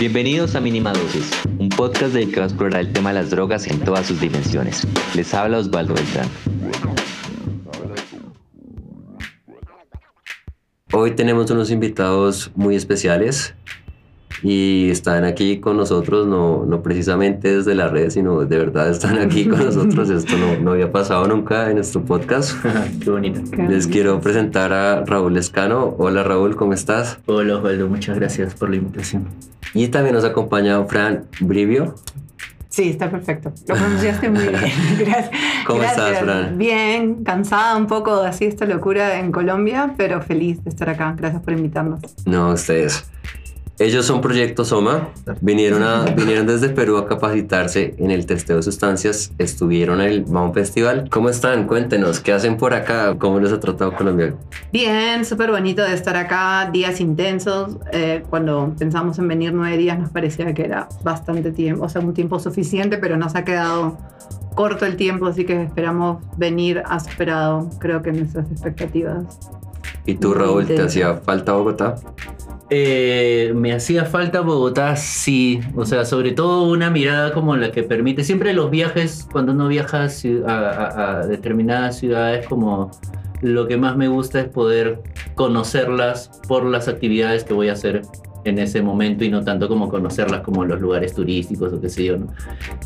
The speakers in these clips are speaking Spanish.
Bienvenidos a Mínima Dosis, un podcast dedicado a explorar el tema de las drogas en todas sus dimensiones. Les habla Osvaldo Beltrán. Hoy tenemos unos invitados muy especiales y están aquí con nosotros, no, no precisamente desde la red, sino de verdad están aquí con nosotros. Esto no, no había pasado nunca en nuestro podcast. Qué bonito. Les quiero presentar a Raúl Escano. Hola Raúl, ¿cómo estás? Hola Osvaldo, muchas gracias por la invitación. Y también nos acompaña Fran Brivio. Sí, está perfecto. Lo pronunciaste muy bien. Gracias. ¿Cómo Gracias. estás, Fran? Bien, cansada un poco de así esta locura en Colombia, pero feliz de estar acá. Gracias por invitarnos. No, ustedes. Ellos son Proyecto Soma, vinieron, a, vinieron desde Perú a capacitarse en el testeo de sustancias, estuvieron en el BAM Festival. ¿Cómo están? Cuéntenos, ¿qué hacen por acá? ¿Cómo les ha tratado Colombia? Bien, súper bonito de estar acá, días intensos. Eh, cuando pensamos en venir nueve días nos parecía que era bastante tiempo, o sea, un tiempo suficiente, pero nos ha quedado corto el tiempo, así que esperamos venir. Ha superado, creo que nuestras expectativas. ¿Y tú, Raúl, te hacía falta Bogotá? Eh, me hacía falta Bogotá, sí. O sea, sobre todo una mirada como la que permite. Siempre los viajes, cuando uno viaja a, a determinadas ciudades, como lo que más me gusta es poder conocerlas por las actividades que voy a hacer en ese momento y no tanto como conocerlas como los lugares turísticos o qué sé yo, ¿no?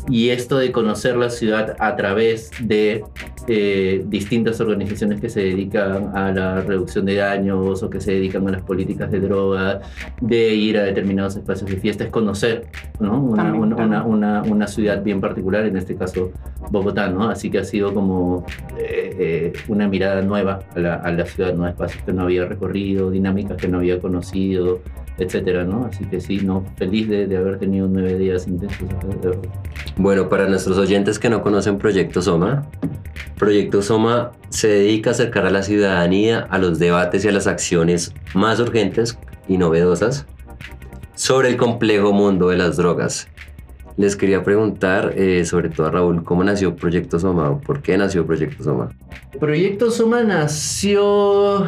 Y esto de conocer la ciudad a través de eh, distintas organizaciones que se dedican a la reducción de daños o que se dedican a las políticas de droga, de ir a determinados espacios de fiesta, es conocer ¿no? una, También, una, claro. una, una- una ciudad bien particular, en este caso Bogotá, ¿no? Así que ha sido como eh, eh, una mirada nueva a la, a la ciudad, ¿no? espacios que no había recorrido, dinámicas que no había conocido, etcétera, ¿no? Así que sí, no, feliz de, de haber tenido nueve días intensos. Bueno, para nuestros oyentes que no conocen Proyecto Soma, Proyecto Soma se dedica a acercar a la ciudadanía a los debates y a las acciones más urgentes y novedosas sobre el complejo mundo de las drogas. Les quería preguntar, eh, sobre todo a Raúl, ¿cómo nació Proyecto Soma o por qué nació Proyecto Soma? Proyecto Soma nació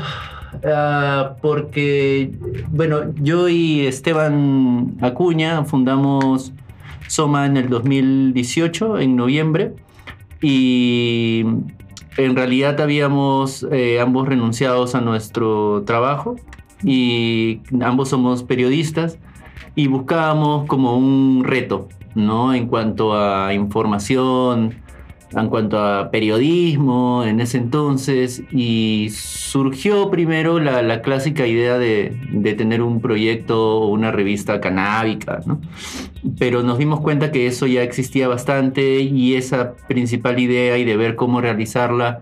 ah, porque, bueno, yo y Esteban Acuña fundamos Soma en el 2018, en noviembre, y en realidad habíamos eh, ambos renunciados a nuestro trabajo y ambos somos periodistas y buscábamos como un reto, ¿no? En cuanto a información, en cuanto a periodismo en ese entonces y surgió primero la, la clásica idea de, tener un proyecto o una revista canábica, ¿no? pero nos dimos cuenta que eso ya existía bastante y esa principal idea y de ver cómo realizarla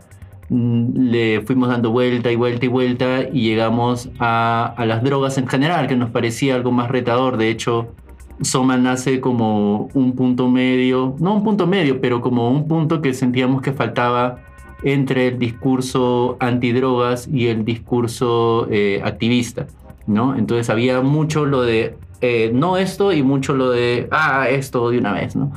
mm, le fuimos dando vuelta y vuelta y vuelta y llegamos a, a las drogas en general, que nos parecía algo más retador. De hecho, Soma nace como un punto medio, no un punto medio, pero como un punto que sentíamos que faltaba entre el discurso antidrogas y el discurso eh, activista, ¿no? Entonces había mucho lo de eh, no esto y mucho lo de, ah, esto de una vez, ¿no?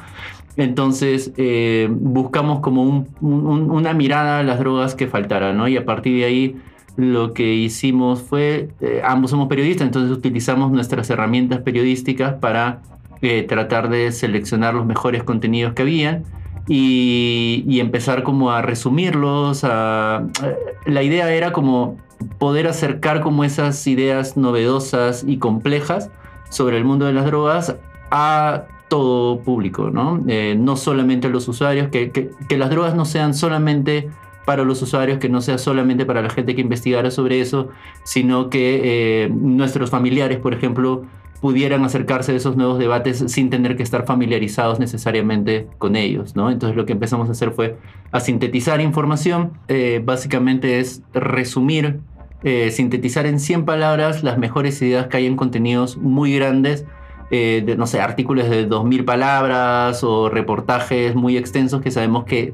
Entonces eh, buscamos como un- un- una mirada a las drogas que faltara, ¿no? Y a partir de ahí lo que hicimos fue, eh, ambos somos periodistas, entonces utilizamos nuestras herramientas periodísticas para eh, tratar de seleccionar los mejores contenidos que habían y, empezar como a resumirlos. a- eh, la idea era como poder acercar como esas ideas novedosas y complejas sobre el mundo de las drogas a todo público, ¿no? No solamente a los usuarios, que- que las drogas no sean solamente para los usuarios, que no sea solamente para la gente que investigara sobre eso, sino que eh, nuestros familiares, por ejemplo, pudieran acercarse a esos nuevos debates sin tener que estar familiarizados necesariamente con ellos, ¿no? Entonces lo que empezamos a hacer fue a sintetizar información, eh, básicamente es resumir, eh, sintetizar en 100 palabras las mejores ideas que hay en contenidos muy grandes, de, no sé, artículos de 2.000 palabras o reportajes muy extensos que sabemos que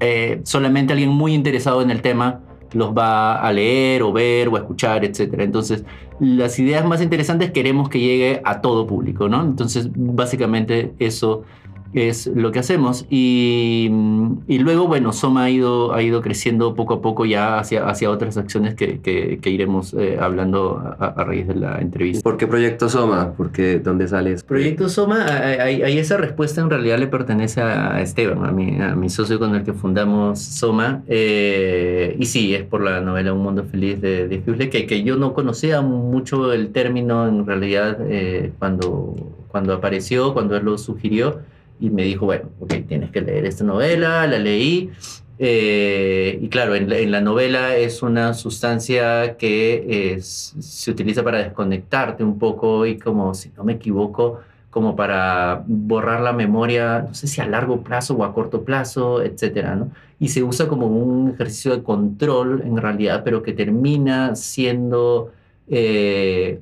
eh, solamente alguien muy interesado en el tema los va a leer o ver o escuchar, etc. Entonces, las ideas más interesantes queremos que llegue a todo público, ¿no? Entonces, básicamente eso es lo que hacemos. Y, y, luego, bueno, Soma ha ido, ha ido creciendo poco a poco ya hacia, hacia otras acciones que, que, que iremos eh, hablando a, a, raíz de la entrevista. ¿Por qué Proyecto Soma? ¿Por qué, ¿Dónde sales? Proyecto Soma, ahí esa respuesta en realidad le pertenece a Esteban, a mi, a mi socio con el que fundamos Soma. Eh, y sí, es por la novela Un Mundo Feliz de, de Huxley, que, que yo no conocía mucho el término en realidad eh, cuando, cuando apareció, cuando él lo sugirió y me dijo, bueno, ok, tienes que leer esta novela, la leí. Eh, y claro, en la, en la, novela es una sustancia que es, se utiliza para desconectarte un poco y como, si no me equivoco, como para borrar la memoria, no sé si a largo plazo o a corto plazo, etcétera, ¿no? Y se usa como un ejercicio de control en realidad, pero que termina siendo eh,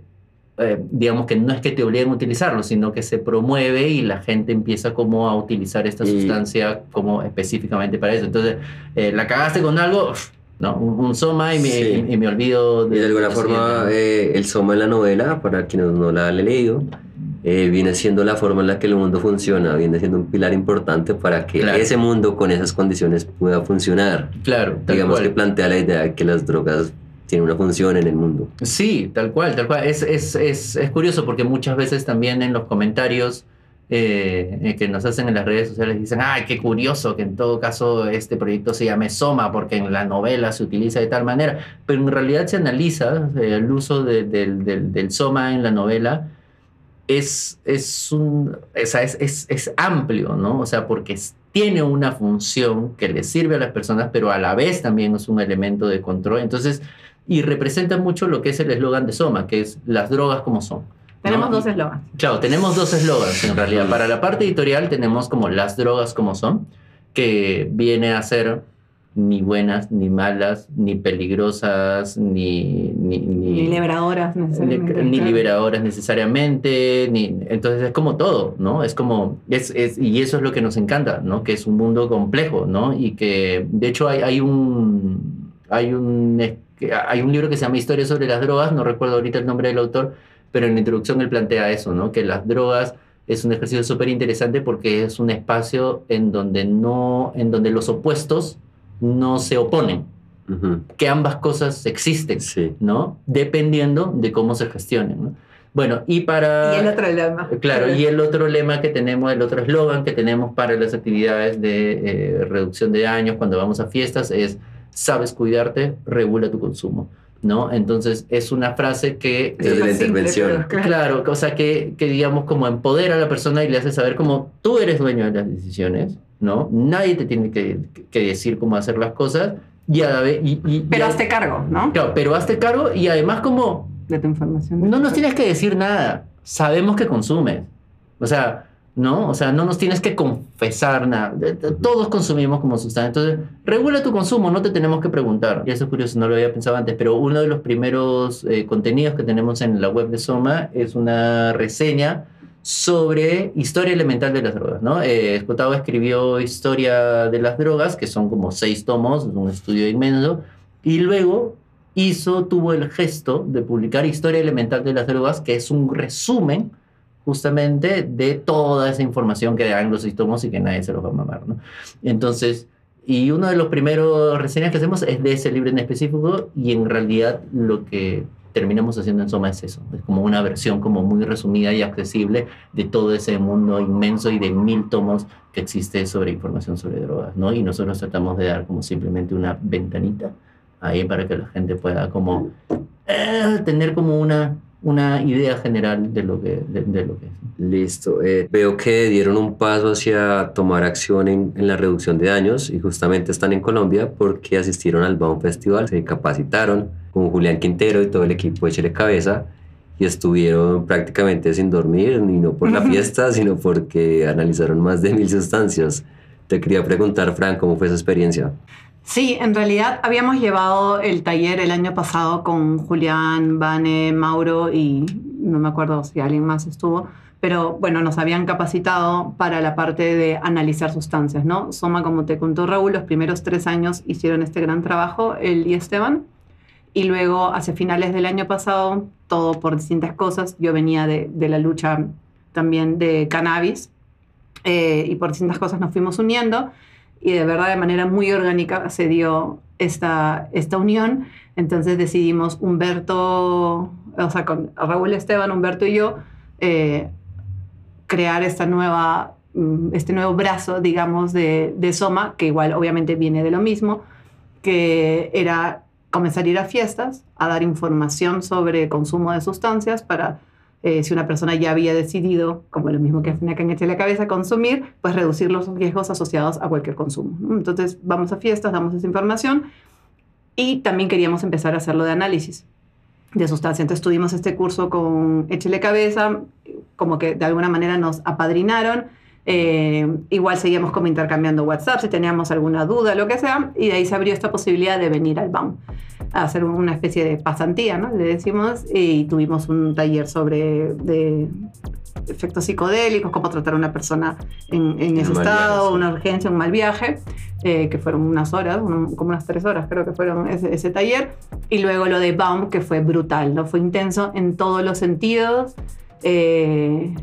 eh, digamos que no es que te obliguen a utilizarlo, sino que se promueve y la gente empieza como a utilizar esta y... sustancia como específicamente para eso. Entonces, eh, la cagaste con algo, no, un, un soma y me, sí. y, y me, olvido de... Y de alguna forma, eh, el soma en la novela, para quienes no la han leído, eh, viene siendo la forma en la que el mundo funciona, viene siendo un pilar importante para que claro. ese mundo con esas condiciones pueda funcionar. Claro, digamos cual. que plantea la idea de que las drogas tiene una función en el mundo. Sí, tal cual, tal cual. Es, es, es, es curioso porque muchas veces también en los comentarios eh, que nos hacen en las redes sociales dicen, ay, qué curioso que en todo caso este proyecto se llame Soma porque en la novela se utiliza de tal manera, pero en realidad se analiza eh, el uso de, de, de, del Soma en la novela. Es, es, un, es, es, es amplio, ¿no? O sea, porque tiene una función que le sirve a las personas, pero a la vez también es un elemento de control. Entonces, y representa mucho lo que es el eslogan de Soma, que es las drogas como son. Tenemos ¿no? dos eslogans. Claro, tenemos dos eslogans en realidad. Para la parte editorial tenemos como las drogas como son, que viene a ser ni buenas, ni malas, ni peligrosas, ni... Ni, ni, ni liberadoras necesariamente. Ni, ni liberadoras necesariamente, ni, entonces es como todo, ¿no? Es como, es, es, y eso es lo que nos encanta, ¿no? Que es un mundo complejo, ¿no? Y que, de hecho, hay, hay un... Hay un hay un libro que se llama Historia sobre las drogas, no recuerdo ahorita el nombre del autor, pero en la introducción él plantea eso, ¿no? Que las drogas es un ejercicio súper interesante porque es un espacio en donde no, en donde los opuestos no se oponen, uh -huh. que ambas cosas existen, sí. ¿no? Dependiendo de cómo se gestionen, ¿no? Bueno, y para... Y el otro lema. Claro, y el otro lema que tenemos, el otro eslogan que tenemos para las actividades de eh, reducción de daños cuando vamos a fiestas es sabes cuidarte, regula tu consumo. ¿no? Entonces es una frase que... Es de la intervención. Claro, o sea que, que digamos como empodera a la persona y le hace saber como tú eres dueño de las decisiones, ¿no? Nadie te tiene que, que decir cómo hacer las cosas y a la vez... Y, y, pero y, hazte cargo, ¿no? Claro, pero hazte cargo y además como... De tu información. No nos tienes que decir nada, sabemos que consumes. O sea, ¿no? O sea, no nos tienes que confesar nada. Todos consumimos como sustancia. Entonces, regula tu consumo, no te tenemos que preguntar. Y eso es curioso, no lo había pensado antes, pero uno de los primeros eh, contenidos que tenemos en la web de Soma es una reseña sobre historia elemental de las drogas, ¿no? Eh, Escotado escribió Historia de las drogas, que son como seis tomos, es un estudio inmenso, y luego hizo, tuvo el gesto de publicar Historia elemental de las drogas, que es un resumen justamente de toda esa información que dan los síntomas y que nadie se los va a mamar, ¿no? Entonces, y uno de los primeros reseñas que hacemos es de ese libro en específico y en realidad lo que terminamos haciendo en Soma es eso, es como una versión como muy resumida y accesible de todo ese mundo inmenso y de mil tomos que existe sobre información sobre drogas, ¿no? Y nosotros tratamos de dar como simplemente una ventanita ahí para que la gente pueda como eh, tener como una una idea general de lo que, de, de lo que es. Listo. Eh, veo que dieron un paso hacia tomar acción en, en, la reducción de daños y justamente están en Colombia porque asistieron al Baum Festival, se capacitaron con Julián Quintero y todo el equipo de Chile Cabeza y estuvieron prácticamente sin dormir, ni no por la fiesta, sino porque analizaron más de mil sustancias. Te quería preguntar, Fran, ¿cómo fue esa experiencia? Sí, en realidad habíamos llevado el taller el año pasado con Julián, Vane, Mauro y no me acuerdo si alguien más estuvo, pero bueno, nos habían capacitado para la parte de analizar sustancias, ¿no? Soma, como te contó Raúl, los primeros tres años hicieron este gran trabajo, él y Esteban, y luego hacia finales del año pasado, todo por distintas cosas, yo venía de, la lucha también de cannabis, eh, y por distintas cosas nos fuimos uniendo y de verdad de manera muy orgánica se dio esta, esta unión. Entonces decidimos Humberto, o sea, con Raúl Esteban, Humberto y yo, eh, crear esta nueva, mm, este nuevo brazo, digamos, de, de Soma, que igual obviamente viene de lo mismo, que era comenzar a ir a fiestas, a dar información sobre consumo de sustancias para eh, si una persona ya había decidido, como lo mismo que hacen acá en la cabeza, consumir, pues reducir los riesgos asociados a cualquier consumo. ¿no? Entonces vamos a fiestas, damos esa información y también queríamos empezar a hacerlo de análisis de sustancias. Entonces tuvimos este curso con Échele Cabeza, como que de alguna manera nos apadrinaron. Eh, igual seguíamos como intercambiando WhatsApp si teníamos alguna duda, lo que sea, y de ahí se abrió esta posibilidad de venir al BAM a hacer una especie de pasantía, ¿no? Le decimos, y tuvimos un taller sobre de efectos psicodélicos, cómo tratar a una persona en, en ese estado, viaje, sí. una urgencia, un mal viaje, eh, que fueron unas horas, un- como unas tres horas creo que fueron ese, ese taller, y luego lo de Baum, que fue brutal, ¿no? Fue intenso en todos los sentidos. eh,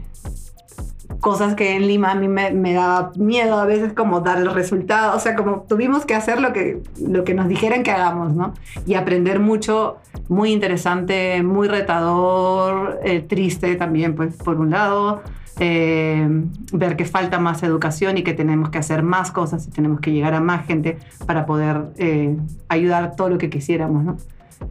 cosas que en Lima a mí me, me daba miedo a veces como dar el resultado, o sea, como tuvimos que hacer lo que, lo que nos dijeran que hagamos, ¿no? Y aprender mucho, muy interesante, muy retador, eh, triste también, pues, por un lado, eh, ver que falta más educación y que tenemos que hacer más cosas y tenemos que llegar a más gente para poder eh, ayudar todo lo que quisiéramos, ¿no?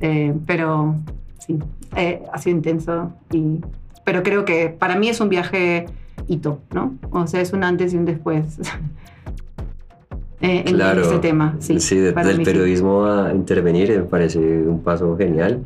Eh, pero sí, eh, ha sido intenso y pero creo que para mí es un viaje hito, ¿no? O sea, es un antes y un después eh, en este tema. Sí, Sí, de- del sí. periodismo a intervenir me parece un paso genial.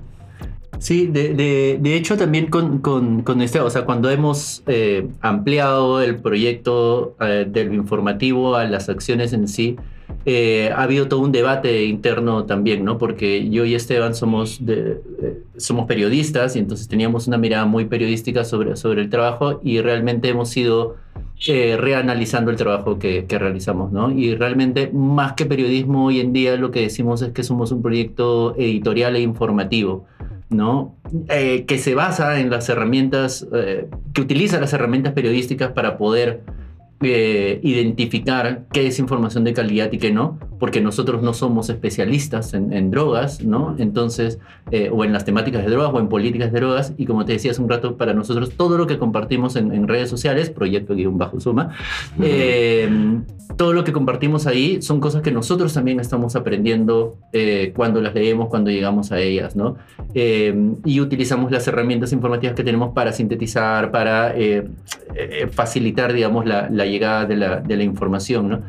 Sí, de, de- de hecho también con, con, con este, o sea, cuando hemos eh, ampliado el proyecto eh, del informativo a las acciones en sí, eh, ha habido todo un debate interno también, ¿no? Porque yo y Esteban somos, de- eh, somos periodistas y entonces teníamos una mirada muy periodística sobre, sobre el trabajo y realmente hemos ido eh, reanalizando el trabajo que, que realizamos, ¿no? Y realmente más que periodismo hoy en día lo que decimos es que somos un proyecto editorial e informativo. ¿No? Eh, que se basa en las herramientas, eh, que utiliza las herramientas periodísticas para poder eh, identificar qué es información de calidad y qué no, porque nosotros no somos especialistas en, en drogas, ¿no? Entonces, eh, o en las temáticas de drogas o en políticas de drogas, y como te decía hace un rato, para nosotros todo lo que compartimos en, en redes sociales, proyecto guion bajo suma, eh, todo lo que compartimos ahí son cosas que nosotros también estamos aprendiendo eh, cuando las leemos, cuando llegamos a ellas, ¿no? Y utilizamos las herramientas informativas que tenemos para sintetizar, para facilitar, digamos, la, la llegada de la, de la información, ¿no?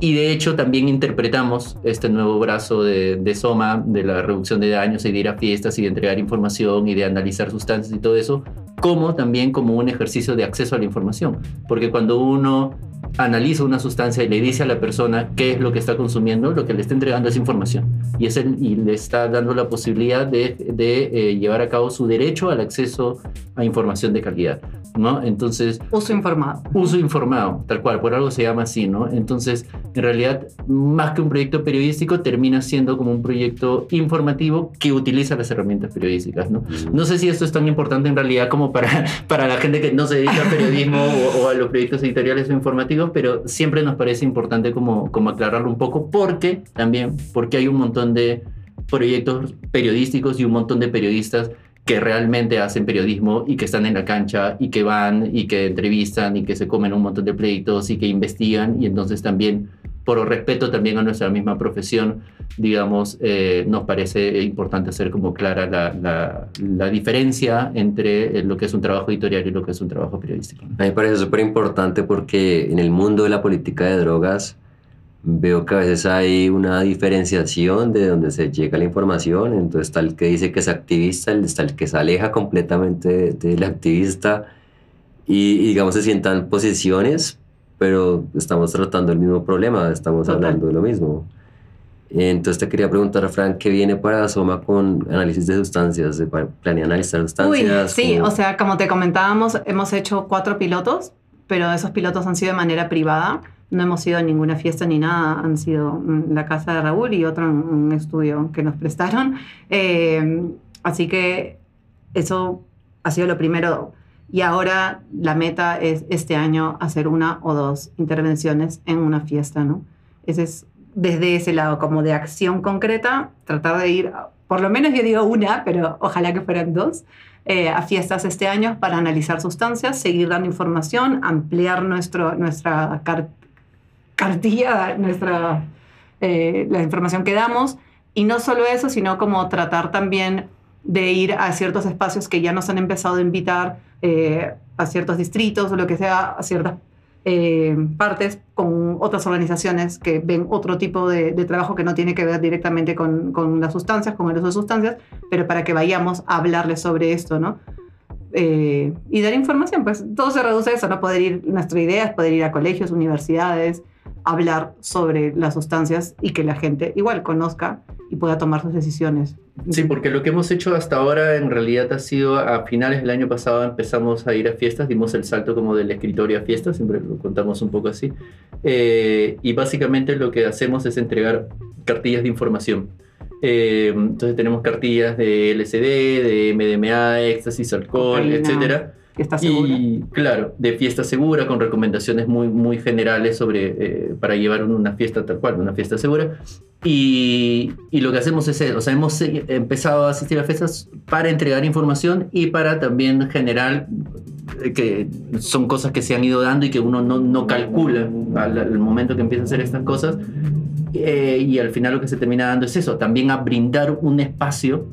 Y de hecho también interpretamos este nuevo brazo de, de Soma, de la reducción de daños y de ir a fiestas y de entregar información y de analizar sustancias y todo eso, como también como un ejercicio de acceso a la información. Porque cuando uno analiza una sustancia y le dice a la persona qué es lo que está consumiendo, lo que le está entregando es información. Y, es el, y le está dando la posibilidad de, de eh, llevar a cabo su derecho al acceso a información de calidad. ¿no? Entonces, Uso informado. uso informado, tal cual, por algo se llama así, ¿no? Entonces, en realidad, más que un proyecto periodístico, termina siendo como un proyecto informativo que utiliza las herramientas periodísticas, ¿no? No sé si esto es tan importante en realidad como para, para la gente que no se dedica al periodismo o, o a los proyectos editoriales o informativos, pero siempre nos parece importante como, como aclararlo un poco, porque también, porque hay un montón de proyectos periodísticos y un montón de periodistas que realmente hacen periodismo y que están en la cancha y que van y que entrevistan y que se comen un montón de pleitos y que investigan y entonces también por respeto también a nuestra misma profesión, digamos, eh, nos parece importante hacer como clara la, la, la diferencia entre eh, lo que es un trabajo editorial y lo que es un trabajo periodístico. A mí me parece súper importante porque en el mundo de la política de drogas veo que a veces hay una diferenciación de donde se llega la información, entonces está el que dice que es activista, está el que se aleja completamente del activista y, y, digamos se sientan posiciones, pero estamos tratando el mismo problema, estamos Total. hablando de lo mismo. Entonces te quería preguntar, Frank, ¿qué viene para Soma con análisis de sustancias? ¿De- ¿Planea analizar Uy, sustancias? sí, ¿Cómo- o sea, como te comentábamos, hemos hecho cuatro pilotos, pero esos pilotos han sido de manera privada. No hemos ido a ninguna fiesta ni nada, han sido en la casa de Raúl y otro un estudio que nos prestaron. Eh, así que eso ha sido lo primero. Y ahora la meta es este año hacer una o dos intervenciones en una fiesta, ¿no? Ese es desde ese lado, como de acción concreta, tratar de ir, por lo menos yo digo una, pero ojalá que fueran dos, eh, a fiestas este año para analizar sustancias, seguir dando información, ampliar nuestro, nuestra cartilla, nuestra, eh, la información que damos. Y no solo eso, sino como tratar también de ir a ciertos espacios que ya nos han empezado a invitar eh, a ciertos distritos o lo que sea, a ciertas eh, partes con otras organizaciones que ven otro tipo de, trabajo que no tiene que ver directamente con, con, las sustancias, con el uso de sustancias, pero para que vayamos a hablarles sobre esto, ¿no? Eh, y dar información, pues todo se reduce a eso, ¿no? Poder ir, nuestra idea es poder ir a colegios, universidades, hablar sobre las sustancias y que la gente igual conozca y pueda tomar sus decisiones. Sí, porque lo que hemos hecho hasta ahora en realidad ha sido a finales del año pasado empezamos a ir a fiestas, dimos el salto como del escritorio a fiestas, siempre lo contamos un poco así. Eh, y básicamente lo que hacemos es entregar cartillas de información. Eh, entonces tenemos cartillas de LSD, de MDMA, éxtasis, alcohol, etcétera y claro, de fiesta segura, con recomendaciones muy, muy generales sobre, eh, para llevar una fiesta tal cual, una fiesta segura. Y, y, lo que hacemos es, o sea, hemos empezado a asistir a fiestas para entregar información y para también generar, eh, que son cosas que se han ido dando y que uno no, no calcula al, momento que empieza a hacer estas cosas. Eh, y al final lo que se termina dando es eso, también a brindar un espacio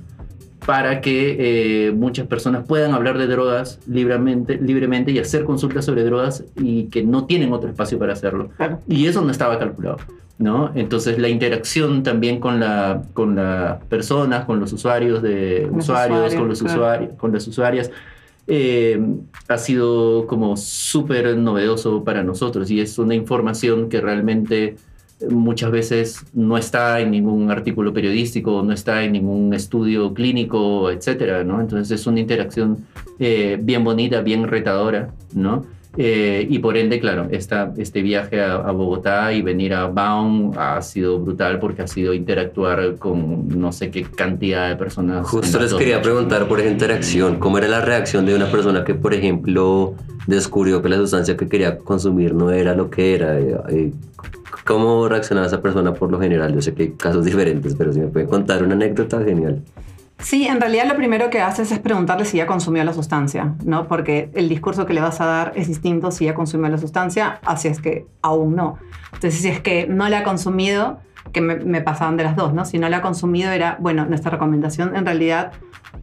para que eh, muchas personas puedan hablar de drogas libremente, libremente y hacer consultas sobre drogas y que no tienen otro espacio para hacerlo. Y eso no estaba calculado. ¿no? Entonces la interacción también con, la, con las personas, con los usuarios de usuarios, con los usuarios, con las usuarias, eh, ha sido como súper novedoso para nosotros y es una información que realmente muchas veces no está en ningún artículo periodístico, no está en ningún estudio clínico, etcétera, ¿no? Entonces es una interacción eh, bien bonita, bien retadora, ¿no? Eh, y por ende, claro, esta, este viaje a, Bogotá y venir a Baum ha sido brutal porque ha sido interactuar con no sé qué cantidad de personas. Justo les quería preguntar por esa interacción, ¿cómo era la reacción de una persona que, por ejemplo, descubrió que la sustancia que quería consumir no era lo que era? ¿Cómo reaccionaba esa persona por lo general? Yo sé que hay casos diferentes, pero si me puede contar una anécdota, genial. Sí, en realidad lo primero que haces es preguntarle si ya consumió la sustancia, ¿no? Porque el discurso que le vas a dar es distinto si ya consumió la sustancia, así es que aún no. Entonces, si es que no la ha consumido, que me, pasaban de las dos, ¿no? Si no la ha consumido era, bueno, nuestra recomendación en realidad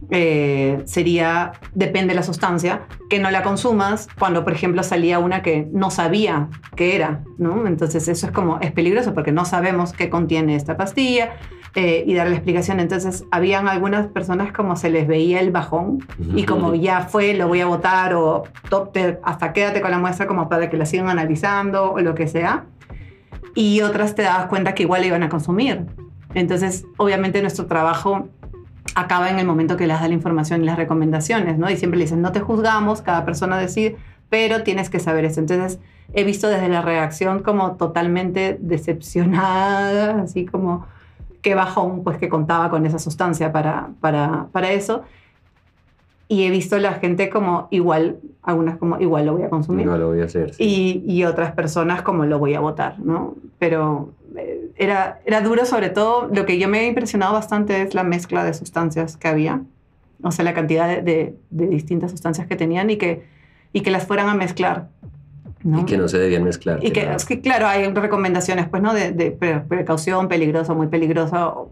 eh, sería, depende de la sustancia, que no la consumas cuando, por ejemplo, salía una que no sabía qué era, ¿no? Entonces eso es como, es peligroso porque no sabemos qué contiene esta pastilla eh, y darle la explicación. Entonces habían algunas personas como se les veía el bajón y como ya fue, lo voy a votar o hasta quédate con la muestra como para que la sigan analizando o lo que sea. Y otras te dabas cuenta que igual iban a consumir. Entonces, obviamente nuestro trabajo acaba en el momento que les da la información y las recomendaciones, ¿no? Y siempre le dicen, no te juzgamos, cada persona decide, pero tienes que saber eso. Entonces, he visto desde la reacción como totalmente decepcionada, así como qué bajón, pues que contaba con esa sustancia para, para, para eso. Y he visto la gente como igual, algunas como igual lo voy a consumir. Igual lo voy a hacer. Y, y otras personas como lo voy a votar, ¿no? Pero era, era duro sobre todo, lo que yo me he impresionado bastante es la mezcla de sustancias que había, o sea, la cantidad de, de, distintas sustancias que tenían y que, y que las fueran a mezclar. ¿no? Y que no se debían mezclar. Y que, es que, claro, hay recomendaciones, pues, ¿no? De, de precaución, peligroso, muy peligroso.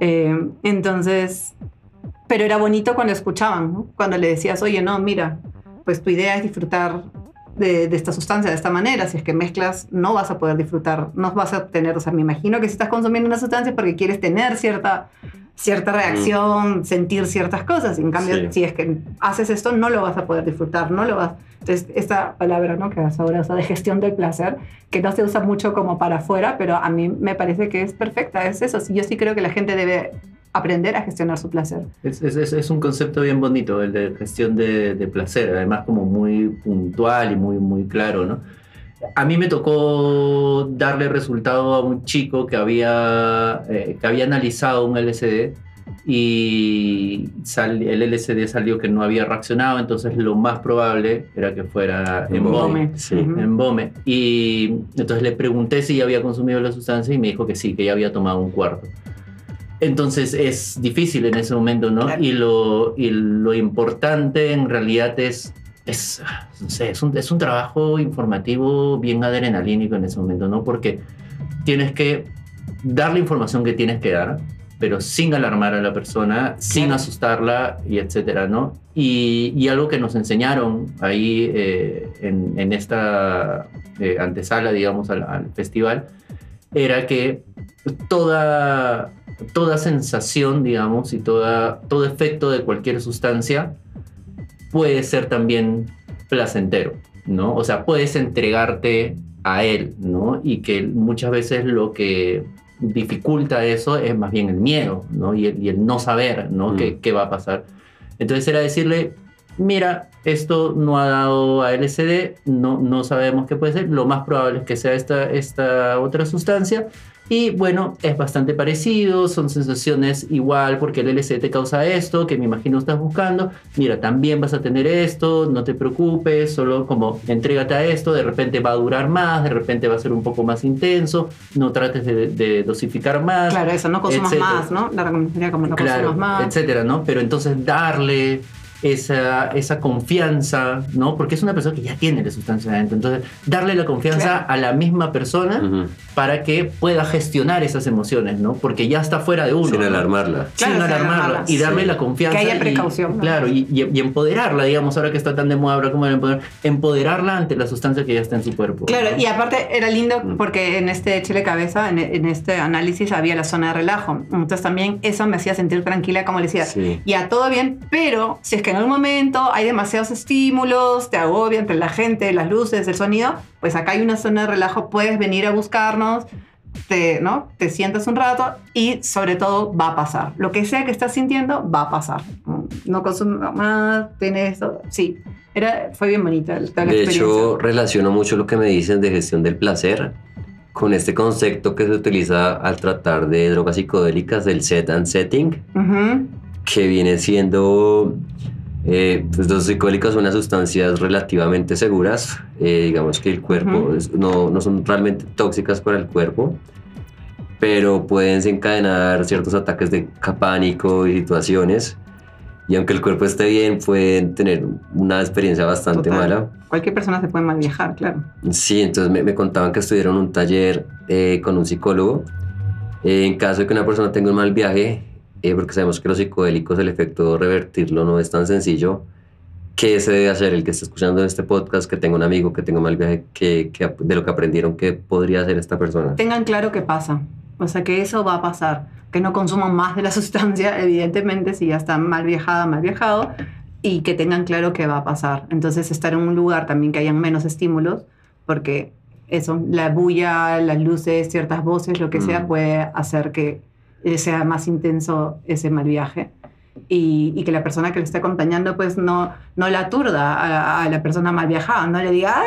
Eh, entonces, pero era bonito cuando escuchaban, ¿no? Cuando le decías, oye, no, mira, pues tu idea es disfrutar de, esta sustancia de esta manera. Si es que mezclas, no vas a poder disfrutar, no vas a tener, o sea, me imagino que si estás consumiendo una sustancia es porque quieres tener cierta, cierta reacción, sentir ciertas cosas. En cambio, si es que haces esto, no lo vas a poder disfrutar, no lo vas. Entonces, esta palabra, ¿no? Que ahora usa de gestión del placer, que no se usa mucho como para afuera, pero a mí me parece que es perfecta, es eso. Yo sí creo que la gente debe aprender a gestionar su placer. Es, es, es, un concepto bien bonito, el de gestión de, de, placer, además como muy puntual y muy, muy claro, ¿no? A mí me tocó darle resultado a un chico que había, eh, que había analizado un LSD y sal- el LSD salió que no había reaccionado, entonces lo más probable era que fuera embome. Embome. Sí. Embome. Y entonces le pregunté si ya había consumido la sustancia y me dijo que sí, que ya había tomado un cuarto. Entonces es difícil en ese momento, ¿no? Claro. Y, lo, y lo importante en realidad es, es, no sé, es, un, es un trabajo informativo bien adrenalínico en ese momento, ¿no? Porque tienes que dar la información que tienes que dar, pero sin alarmar a la persona, sin Claro. asustarla y etcétera, ¿no? Y, y algo que nos enseñaron ahí eh, en, en esta eh, antesala, digamos, al, al festival, era que toda, toda sensación, digamos, y toda, todo efecto de cualquier sustancia puede ser también placentero, ¿no? O sea, puedes entregarte a él, ¿no? Y que muchas veces lo que dificulta eso es más bien el miedo, ¿no? Y el, y el no saber, ¿no? Mm. ¿Qué, qué va a pasar? Entonces era decirle, mira, esto no ha dado a LSD, no, no sabemos qué puede ser, lo más probable es que sea esta, esta otra sustancia. Y bueno, es bastante parecido, son sensaciones igual porque el LSD te causa esto, que me imagino estás buscando. Mira, también vas a tener esto, no te preocupes, solo como entrégate a esto, de repente va a durar más, de repente va a ser un poco más intenso, no trates de, de dosificar más. Claro, eso, no consumas etcétera. más, ¿no? La como no Claro, consumas más. etcétera, ¿no? Pero entonces darle esa, esa confianza, ¿no? Porque es una persona que ya tiene la sustancia adentro. Entonces, darle la confianza Claro. a la misma persona Ujú. para que pueda gestionar esas emociones, ¿no? Porque ya está fuera de uno. Sin alarmarla. Sin Claro, sin alarmarla. alarmarla. Y darle Sí. la confianza. Que haya y- precaución, ¿no? Claro, y, y- y empoderarla, digamos, ahora que está tan de moda, ahora como el empoder- empoderarla ante la sustancia que ya está en su cuerpo. Claro, ¿no? y aparte era lindo Mm. porque en este Chile Cabeza, en, en este análisis, había la zona de relajo. Entonces también eso me hacía sentir tranquila, como le decía, Sí. ya todo bien, pero si es que en algún momento hay demasiados estímulos, te agobia entre la gente, las luces, el sonido, pues acá hay una zona de relajo, puedes venir a buscarnos, te, ¿no? te sientas un rato y sobre todo va a pasar. Lo que sea que estás sintiendo va a pasar. No consumas más, tiene eso. Sí, era, fue bien bonita la De hecho, relaciono mucho lo que me dicen de gestión del placer con este concepto que se utiliza al tratar de drogas psicodélicas del set and setting, Ujú. que viene siendo... Eh, pues los psicodélicos son unas sustancias relativamente seguras, eh, digamos que el cuerpo Ujú. es- no, no son realmente tóxicas para el cuerpo, pero pueden desencadenar ciertos ataques de pánico y situaciones, y aunque el cuerpo esté bien, pueden tener una experiencia bastante Total. mala. Cualquier persona se puede mal viajar, claro. Sí, entonces me, me contaban que estuvieron un taller eh, con un psicólogo. Eh, en caso de que una persona tenga un mal viaje, eh, porque sabemos que los psicodélicos, el efecto revertirlo no es tan sencillo, ¿qué se debe hacer? El que está escuchando este podcast, que tenga un amigo que tenga un mal viaje, que, que de lo que aprendieron, ¿qué podría hacer esta persona? Tengan claro qué pasa. O sea, que eso va a pasar. Que no consuman más de la sustancia, evidentemente, si ya está mal viajada, mal viajado, y que tengan claro qué va a pasar. Entonces, estar en un lugar también que hayan menos estímulos, porque eso, la bulla, las luces, ciertas voces, lo que sea, Mm. puede hacer que sea más intenso ese mal viaje. Y, y que la persona que le esté acompañando pues no, no la aturda a, a la persona mal viajada, no le diga,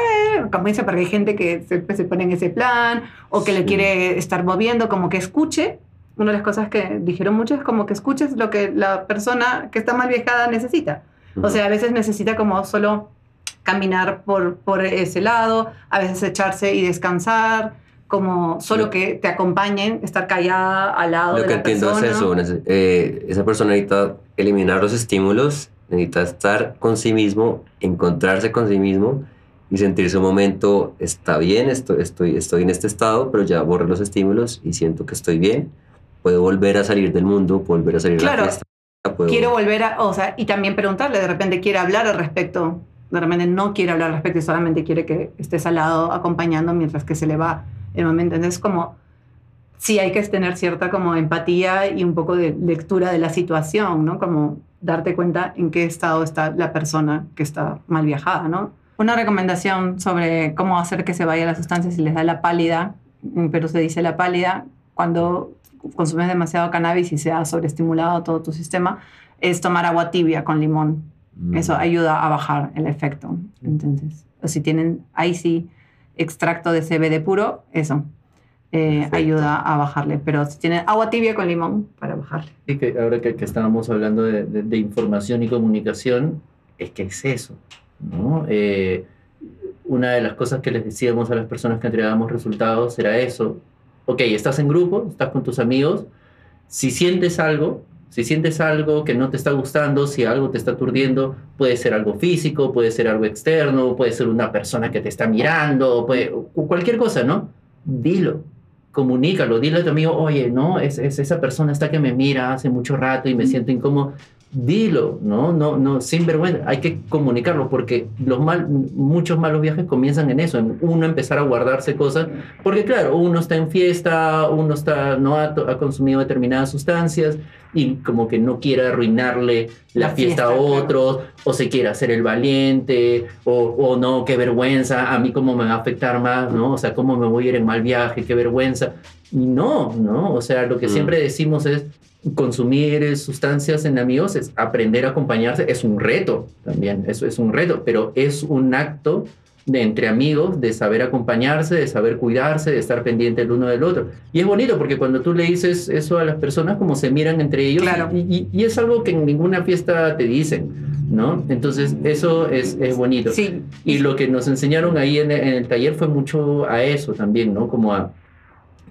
dice, porque hay gente que se, pues, se pone en ese plan o que le quiere estar moviendo, como que escuche. Una de las cosas que dijeron mucho es como que escuches lo que la persona que está mal viajada necesita. O sea, a veces necesita como solo caminar por, por ese lado, a veces echarse y descansar, como solo Lo- que te acompañen, estar callada al lado Lo de que la entiendo persona. es eso, eh, esa persona necesita eliminar los estímulos, necesita estar con sí mismo, encontrarse con sí mismo y sentirse un momento, está bien, estoy, estoy, estoy en este estado, pero ya borré los estímulos y siento que estoy bien, puedo volver a salir del mundo, volver a salir a Claro. la fiesta. puedo- Quiero volver a, o sea, y también preguntarle, de repente quiere hablar al respecto, de repente no quiere hablar al respecto y solamente quiere que estés al lado acompañando mientras que se le va el momento. Entonces, como, sí hay que tener cierta como empatía y un poco de lectura de la situación, ¿no? Como darte cuenta en qué estado está la persona que está mal viajada, ¿no? Una recomendación sobre cómo hacer que se vaya la sustancia si les da la pálida, en Perú se dice la pálida, cuando consumes demasiado cannabis y se ha sobreestimulado todo tu sistema, es tomar agua tibia con limón. Mm. Eso ayuda a bajar el efecto. Entonces, o si tienen ahí sí extracto de CBD puro, eso. eh, ayuda a bajarle. Pero si tienen agua tibia con limón para bajarle. Y que ahora que, que estábamos hablando de, de- de información y comunicación, es que es eso, ¿no? Eh, una de las cosas que les decíamos a las personas que entregábamos resultados era eso. Ok, estás en grupo, estás con tus amigos, si sientes algo, si sientes algo que no te está gustando, si algo te está aturdiendo, puede ser algo físico, puede ser algo externo, puede ser una persona que te está mirando, puede, cualquier cosa, ¿no? Dilo, comunícalo, dile a tu amigo, oye, no, es, es esa persona está que me mira hace mucho rato y me siento incómodo. Dilo, no, no, no, sin vergüenza, hay que comunicarlo porque los mal, muchos malos viajes comienzan en eso, en uno empezar a guardarse cosas, porque claro, uno está en fiesta, uno está, no ha, ha consumido determinadas sustancias y como que no quiere arruinarle la, La fiesta, a fiesta, claro. otros, o se quiere hacer el valiente, o, o no, qué vergüenza, a mí cómo me va a afectar más, ¿no? O sea, cómo me voy a ir en mal viaje, qué vergüenza. Y no, ¿no? O sea, lo que Mm. siempre decimos es consumir eh, sustancias en amigos es aprender a acompañarse, es un reto también, eso es un reto, pero es un acto de entre amigos, de saber acompañarse, de saber cuidarse, de estar pendiente el uno del otro. Y es bonito porque cuando tú le dices eso a las personas, como se miran entre ellos, Claro. y, y- y es algo que en ninguna fiesta te dicen, ¿no? Entonces, eso es, es bonito. Sí. Y lo que nos enseñaron ahí en, en el taller fue mucho a eso también, ¿no? Como a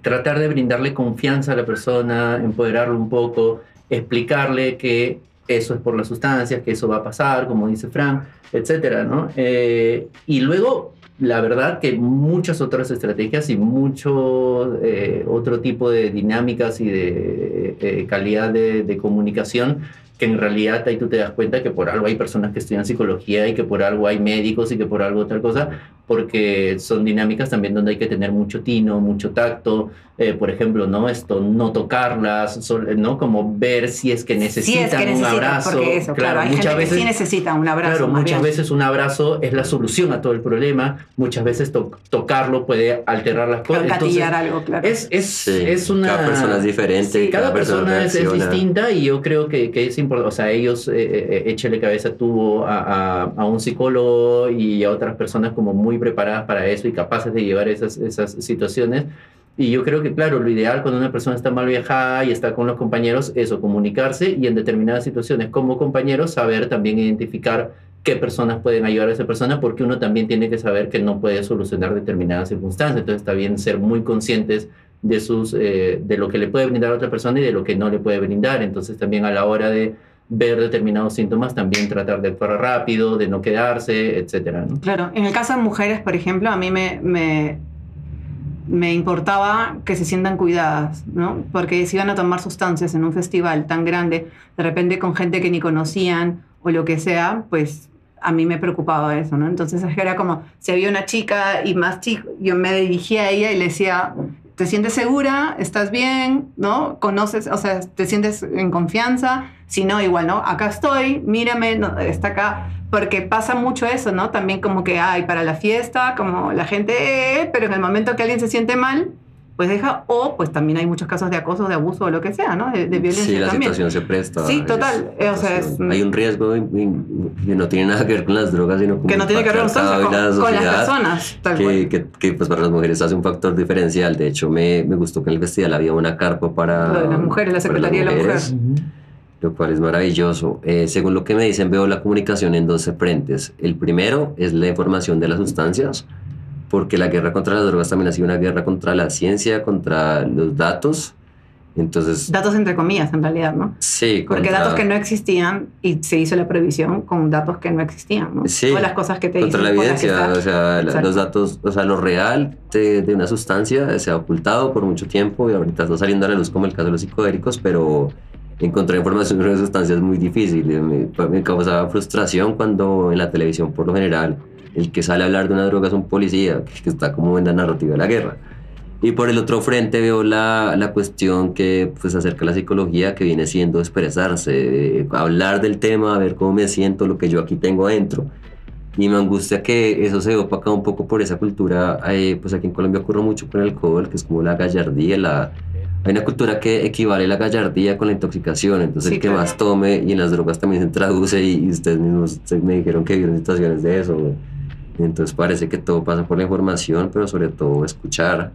tratar de brindarle confianza a la persona, empoderarlo un poco, explicarle que eso es por las sustancias, que eso va a pasar, como dice Frank, etcétera, ¿no? Eh, y luego, la verdad que muchas otras estrategias y mucho eh, otro tipo de dinámicas y de eh, calidad de, de comunicación que en realidad ahí tú te das cuenta que por algo hay personas que estudian psicología y que por algo hay médicos y que por algo otra cosa, porque son dinámicas también donde hay que tener mucho tino, mucho tacto, eh, por ejemplo, ¿no? Esto, no tocarlas, sol- ¿no? Como ver si es que necesitan sí, es que un necesitan, abrazo. porque eso, claro, hay muchas gente veces, que sí necesita un abrazo. Claro, muchas bien. veces un abrazo es la solución a todo el problema, muchas veces to- tocarlo puede alterar las cosas. Entonces, algo, claro. es, es, Sí, es una... Cada persona es diferente. Sí, y cada, persona, es, es distinta y yo creo que, que es importante, o sea, ellos, eh, eh, échale cabeza tuvo a, a, a un psicólogo y a otras personas como muy preparadas para eso y capaces de llevar esas, esas situaciones. Y yo creo que, claro, lo ideal cuando una persona está mal viajada y está con los compañeros, eso, comunicarse y en determinadas situaciones como compañeros saber también identificar qué personas pueden ayudar a esa persona porque uno también tiene que saber que no puede solucionar determinadas circunstancias. Entonces está bien ser muy conscientes de, sus, eh, de lo que le puede brindar a otra persona y de lo que no le puede brindar. Entonces también a la hora de ver determinados síntomas, también tratar de actuar rápido, de no quedarse. ¿no? Claro, en el caso de mujeres, por ejemplo, a mí me, me, me importaba que se sientan cuidadas, ¿no? Porque si iban a tomar sustancias en un festival tan grande, de repente con gente que ni conocían o lo que sea, pues a mí me preocupaba eso, ¿no? Entonces era como, si había una chica y más chico, yo me dirigía a ella y le decía, ¿te sientes segura? ¿Estás bien? ¿No? ¿Conoces? O sea, ¿te sientes en confianza? Si no, igual, ¿no? Acá estoy, mírame, no, está acá. Porque pasa mucho eso, ¿no? También como que hay para la fiesta, como la gente, eh, pero en el momento que alguien se siente mal, pues deja, o pues también hay muchos casos de acoso, de abuso o lo que sea, ¿no? De, de violencia Sí, la también. situación se presta. Sí, total, o sea, es- Hay un riesgo que no tiene nada que ver con las drogas, sino con que no tiene que ver con, con, la con las personas, tal que, cual. que, que, pues para las mujeres hace un factor diferencial. De hecho, me, me gustó que en el festival había una carpa para, Lo de las mujeres, la Secretaría de la Mujer. mujeres, Lo cual es maravilloso. Eh, según lo que me dicen, veo la comunicación en 12 frentes. El primero es la información de las sustancias, porque la guerra contra las drogas también ha sido una guerra contra la ciencia, contra los datos. Entonces, Datos entre comillas, en realidad, ¿no? sí, Porque contra- datos que no existían y se hizo la previsión con datos que no existían, ¿no? Sí, Todas las cosas que te contra dicen. la evidencia, o sea, la- los datos, o sea, lo real de, de una sustancia se ha ocultado por mucho tiempo y ahorita está saliendo a la luz como el caso de los psicodélicos, pero encontrar información sobre una sustancia es muy difícil. Me, me causaba frustración cuando en la televisión, por lo general, el que sale a hablar de una droga es un policía, que está como en la narrativa de la guerra. Y por el otro frente veo la, la cuestión que pues acerca a la psicología que viene siendo expresarse, eh, hablar del tema, ver cómo me siento, lo que yo aquí tengo adentro. Y me angustia que eso se opaca un poco por esa cultura, eh, pues aquí en Colombia ocurre mucho con el alcohol, que es como la gallardía, la... Hay una cultura que equivale la gallardía con la intoxicación, entonces Sí, el que claro. más tome y en las drogas también se traduce y, y ustedes mismos se- me dijeron que vieron situaciones de eso. Entonces parece que todo pasa por la información, pero sobre todo escuchar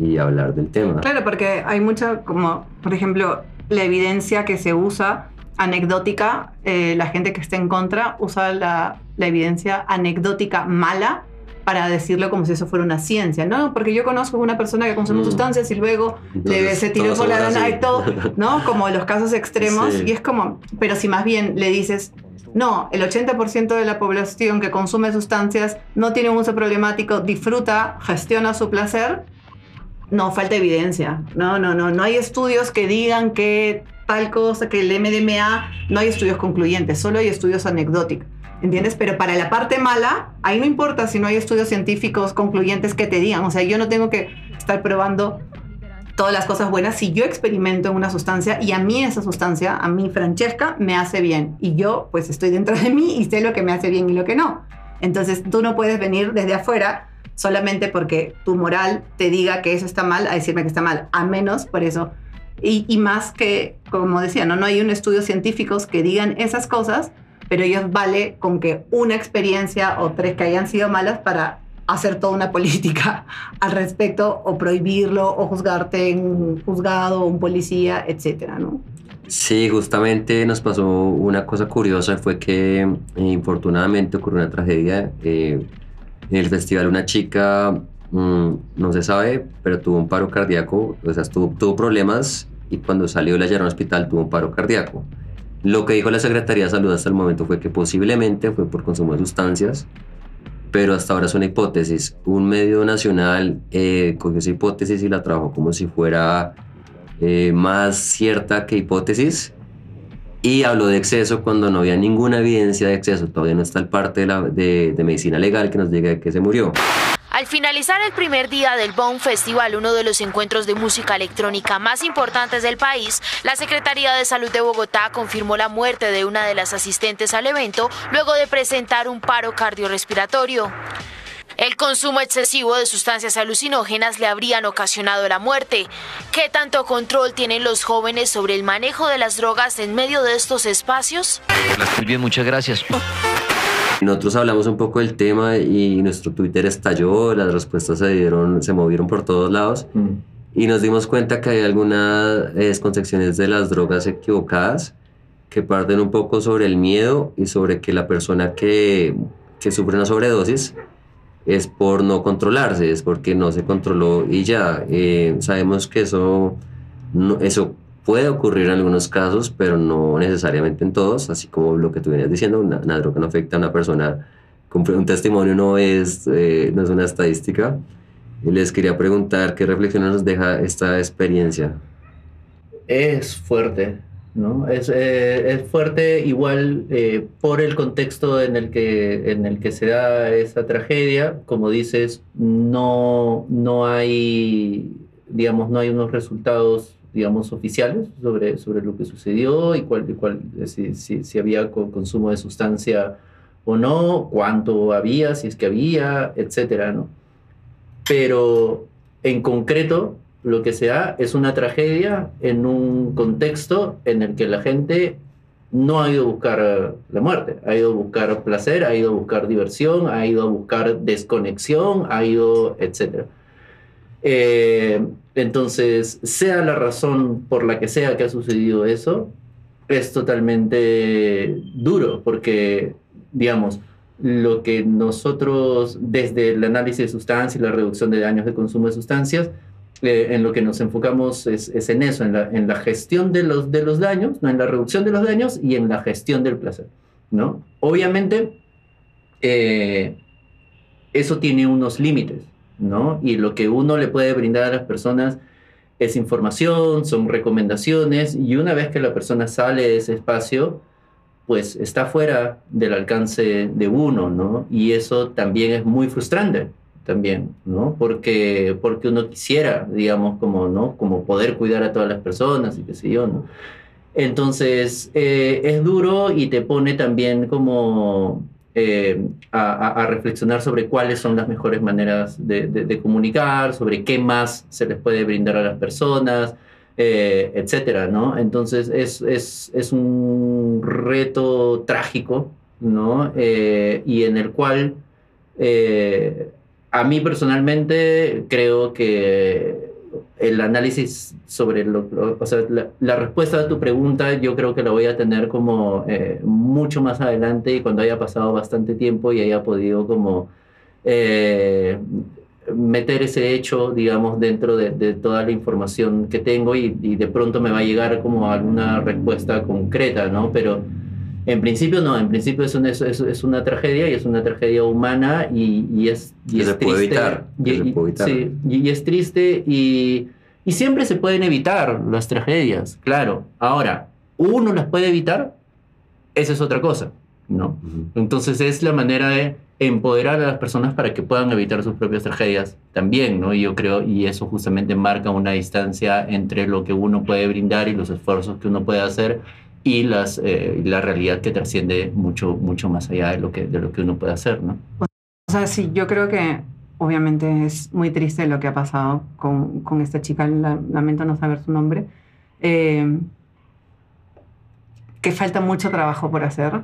y hablar del tema. Claro, porque hay mucha, como por ejemplo, la evidencia que se usa anecdótica, eh, la gente que está en contra usa la, la evidencia anecdótica mala para decirlo como si eso fuera una ciencia, ¿no? Porque yo conozco una persona que consume Mm. sustancias y luego le, Entonces, se tiró por la lana y todo, ¿no? Como los casos extremos. Sí. Y es como, pero si más bien le dices, no, el 80% de la población que consume sustancias no tiene un uso problemático, disfruta, gestiona su placer, no, falta evidencia. No, no, no. No hay estudios que digan que tal cosa, que el MDMA, no hay estudios concluyentes, solo hay estudios anecdóticos. ¿Entiendes? Pero para la parte mala, ahí no importa si no hay estudios científicos concluyentes que te digan. O sea, yo no tengo que estar probando todas las cosas buenas si yo experimento en una sustancia y a mí esa sustancia, a mí Francesca, me hace bien. Y yo pues estoy dentro de mí y sé lo que me hace bien y lo que no. Entonces tú no puedes venir desde afuera solamente porque tu moral te diga que eso está mal a decirme que está mal. A menos por eso. Y, más que, como decía, ¿no? no hay un estudio científicos que digan esas cosas, pero ellos vale con que una experiencia o tres que hayan sido malas para hacer toda una política al respecto o prohibirlo o juzgarte en un juzgado, un policía, etcétera, ¿no? Sí, justamente nos pasó una cosa curiosa, fue que eh, infortunadamente ocurrió una tragedia. eh, en el festival una chica, mm, no se sabe, pero tuvo un paro cardíaco, o sea, tuvo, tuvo problemas y cuando salió la llevaron al hospital tuvo un paro cardíaco. Lo que dijo la Secretaría de Salud hasta el momento fue que posiblemente fue por consumo de sustancias, pero hasta ahora es una hipótesis. Un medio nacional eh, cogió esa hipótesis y la trabajó como si fuera eh, más cierta que hipótesis y habló de exceso cuando no había ninguna evidencia de exceso. Todavía no está el parte de, la, de, de medicina legal que nos diga que se murió. Al finalizar el primer día del Bone Festival, uno de los encuentros de música electrónica más importantes del país, la Secretaría de Salud de Bogotá confirmó la muerte de una de las asistentes al evento luego de presentar un paro cardiorrespiratorio. El consumo excesivo de sustancias alucinógenas le habrían ocasionado la muerte. ¿Qué tanto control tienen los jóvenes sobre el manejo de las drogas en medio de estos espacios? Muy bien, muchas gracias. Nosotros hablamos un poco del tema y nuestro Twitter estalló, las respuestas se dieron, se movieron por todos lados Mm. y nos dimos cuenta que hay algunas eh, desconcepciones de las drogas equivocadas que parten un poco sobre el miedo y sobre que la persona que, que sufre una sobredosis es por no controlarse, es porque no se controló y ya. Eh, sabemos que eso, no- eso puede ocurrir en algunos casos, pero no necesariamente en todos, así como lo que tú venías diciendo, una, una droga no afecta a una persona, un testimonio no es, eh, no es una estadística. Les quería preguntar qué reflexiones nos deja esta experiencia. Es fuerte, ¿no? Es, eh, es fuerte igual eh, por el contexto en el, que, en el que se da esa tragedia. Como dices, no, no hay, digamos, no hay unos resultados, digamos, oficiales sobre, sobre lo que sucedió y cuál, cuál, si, si, si había co- consumo de sustancia o no, cuánto había, si es que había, etcétera, ¿no? Pero en concreto, lo que se da es una tragedia en un contexto en el que la gente no ha ido a buscar eh, la muerte, ha ido a buscar placer, ha ido a buscar diversión, ha ido a buscar desconexión, ha ido, etc. Eh, entonces, sea la razón por la que sea que ha sucedido eso, es totalmente duro, porque, digamos, lo que nosotros, desde el análisis de sustancias y la reducción de daños de consumo de sustancias, eh, en lo que nos enfocamos es, en eso, en la, gestión de los, de los daños, ¿no? en la reducción de los daños y en la gestión del placer. ¿no? Obviamente, eh, eso tiene unos límites, ¿no? Y lo que uno le puede brindar a las personas es información, son recomendaciones, y una vez que la persona sale de ese espacio, pues está fuera del alcance de uno, ¿no? Y eso también es muy frustrante, también, ¿no? Porque, porque uno quisiera, digamos, como, ¿no? Como poder cuidar a todas las personas y qué sé yo, ¿no? Entonces, eh, es duro y te pone también como eh, a, reflexionar sobre cuáles son las mejores maneras de comunicar, sobre qué más se les puede brindar a las personas, eh, etcétera, ¿no? Entonces, es, es, es un reto trágico, ¿no? Eh, y en el cual eh, a mí personalmente creo que el análisis sobre lo, o sea, la, respuesta a tu pregunta yo creo que la voy a tener como eh, mucho más adelante y cuando haya pasado bastante tiempo y haya podido como eh, meter ese hecho, digamos, dentro de, de toda la información que tengo y, y de pronto me va a llegar como alguna respuesta concreta, ¿no? Pero en principio no, en principio es una, es, es- es una tragedia y es una tragedia humana y, y es, y Que es se puede triste. evitar, que Y, se puede evitar. sí, y- es triste y, y siempre se pueden evitar las tragedias, claro. Ahora, ¿uno las puede evitar? Esa es otra cosa, ¿no? Entonces es la manera de empoderar a las personas para que puedan evitar sus propias tragedias también, ¿no? Y yo creo, y eso justamente marca una distancia entre lo que uno puede brindar y los esfuerzos que uno puede hacer y las, eh, la realidad que trasciende mucho, mucho más allá de lo, que, de lo que uno puede hacer, ¿no? O sea, sí, yo creo que obviamente es muy triste lo que ha pasado con, con esta chica, la- lamento no saber su nombre, eh, que falta mucho trabajo por hacer,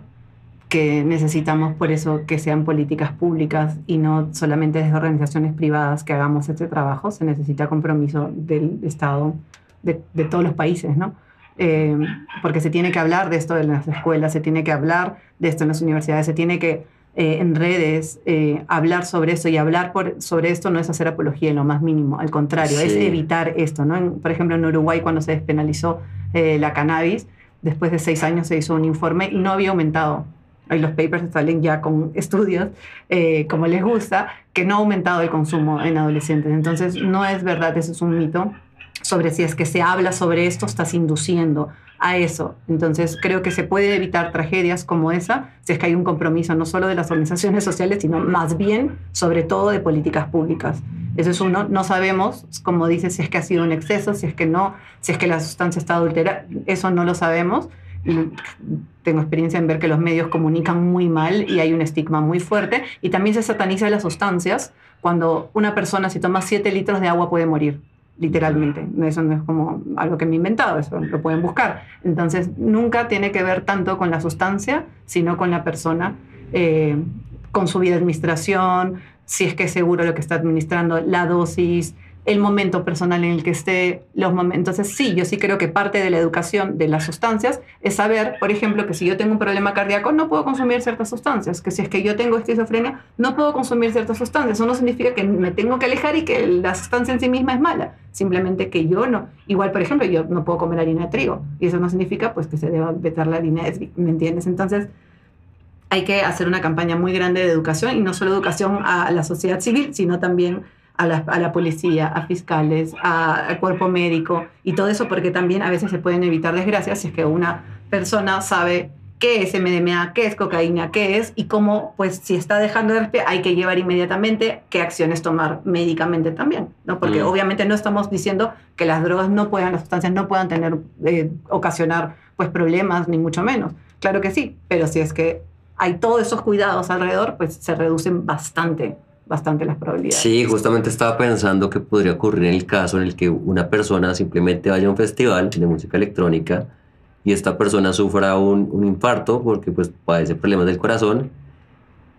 que necesitamos por eso que sean políticas públicas y no solamente desde organizaciones privadas que hagamos este trabajo, se necesita compromiso del Estado, de, de todos los países, ¿no? Eh, porque se tiene que hablar de esto en las escuelas, se tiene que hablar de esto en las universidades, se tiene que eh, en redes eh, hablar sobre eso y hablar por, sobre esto no es hacer apología en lo más mínimo, al contrario, es Sí. evitar esto. ¿no? En- por ejemplo, en Uruguay cuando se despenalizó eh, la cannabis, después de seis años se hizo un informe y no había aumentado. Ahí los papers salen ya con estudios, eh, como les gusta, que no ha aumentado el consumo en adolescentes. Entonces, no es verdad, eso es un mito sobre si es que se habla sobre esto, estás induciendo a eso. Entonces, creo que se puede evitar tragedias como esa si es que hay un compromiso no solo de las organizaciones sociales, sino más bien, sobre todo, de políticas públicas. Eso es uno. No sabemos, como dice, si es que ha sido un exceso, si es que no, si es que la sustancia está adulterada. Eso no lo sabemos. Y tengo experiencia en ver que los medios comunican muy mal y hay un estigma muy fuerte. Y también se sataniza las sustancias cuando una persona, si toma 7 litros de agua, puede morir literalmente. Eso no es como algo que me he inventado, eso lo pueden buscar. Entonces, nunca tiene que ver tanto con la sustancia, sino con la persona, eh, con su vida de administración, si es que es seguro lo que está administrando, la dosis, el momento personal en el que esté, los momentos. Entonces, sí, yo sí creo que parte de la educación de las sustancias es saber, por ejemplo, que si yo tengo un problema cardíaco, no puedo consumir ciertas sustancias, que si es que yo tengo esquizofrenia, no puedo consumir ciertas sustancias. Eso no significa que me tengo que alejar y que la sustancia en sí misma es mala, simplemente que yo no. Igual, por ejemplo, yo no puedo comer harina de trigo y eso no significa pues que se deba vetar la harina ¿me entiendes? Entonces, hay que hacer una campaña muy grande de educación y no solo educación a la sociedad civil, sino también a la, a la policía, a fiscales, a- al cuerpo médico y todo eso porque también a veces se pueden evitar desgracias si es que una persona sabe qué es MDMA, qué es cocaína, qué es y cómo, pues si está dejando de respirar, hay que llevar inmediatamente qué acciones tomar médicamente también, ¿no? Porque Mm. obviamente no estamos diciendo que las drogas no puedan, las sustancias no puedan tener, eh, ocasionar pues problemas, ni mucho menos. Claro que sí, pero si es que hay todos esos cuidados alrededor, pues se reducen bastante, bastante las probabilidades. Sí, justamente estaba pensando que podría ocurrir en el caso en el que una persona simplemente vaya a un festival de música electrónica y esta persona sufra un, un infarto porque pues padece problemas del corazón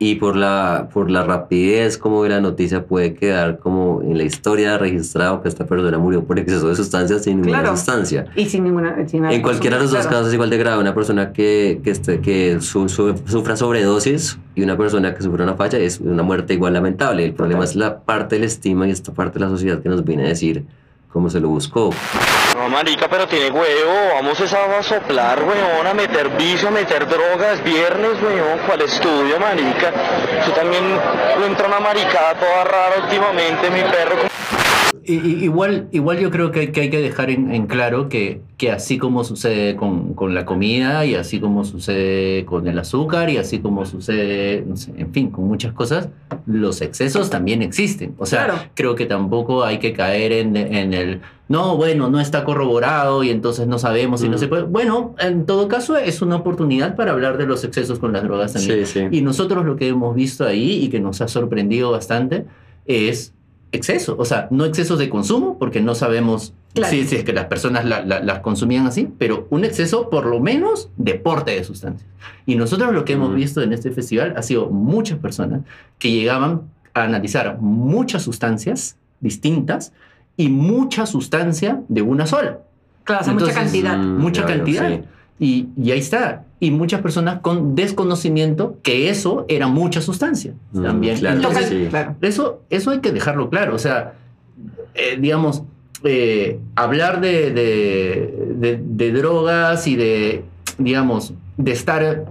y por la, por la rapidez como de la noticia puede quedar como en la historia registrado que esta persona murió por exceso de sustancias sin ninguna Claro. sustancia. Y sin ninguna... sin En cualquiera de los dos claro. casos es igual de grave. Una persona que, que, esté- que su- su- sufra sobredosis y una persona que sufra una falla es una muerte igual lamentable. El problema Total. es la parte del estima y esta parte de la sociedad que nos viene a decir cómo se lo buscó. Marica, pero tiene huevo. Vamos esa a soplar, weón, a meter vicio, a meter drogas. Viernes, weón, ¿cuál estudio, marica? Yo también entra una maricada toda rara últimamente, mi perro. Igual, igual yo creo que, hay- que hay que dejar en, en claro que, que así como sucede con, con la comida y así como sucede con el azúcar y así como sucede, no sé, en fin, con muchas cosas, los excesos también existen. O sea, Claro. creo que tampoco hay que caer en, en el, no, bueno, no está corroborado y entonces no sabemos y no Mm. se puede. Bueno, en todo caso es una oportunidad para hablar de los excesos con las drogas también. Sí, sí. Y nosotros lo que hemos visto ahí y que nos ha sorprendido bastante es exceso. O sea, no excesos de consumo, porque no sabemos Claro. si, si es que las personas la- la- las consumían así, pero un exceso por lo menos de porte de sustancias. Y nosotros lo que hemos Mm. visto en este festival ha sido muchas personas que llegaban a analizar muchas sustancias distintas y mucha sustancia de una sola. Claro, o sea, mucha cantidad. mm, mucha cantidad. sí. Y, y ahí está. Y muchas personas con desconocimiento que eso era mucha sustancia Mm, también. claro, Entonces, sí. Claro. eso, eso hay que dejarlo claro. O sea, eh, digamos, eh, hablar de, de- de- de drogas y de, digamos, de estar,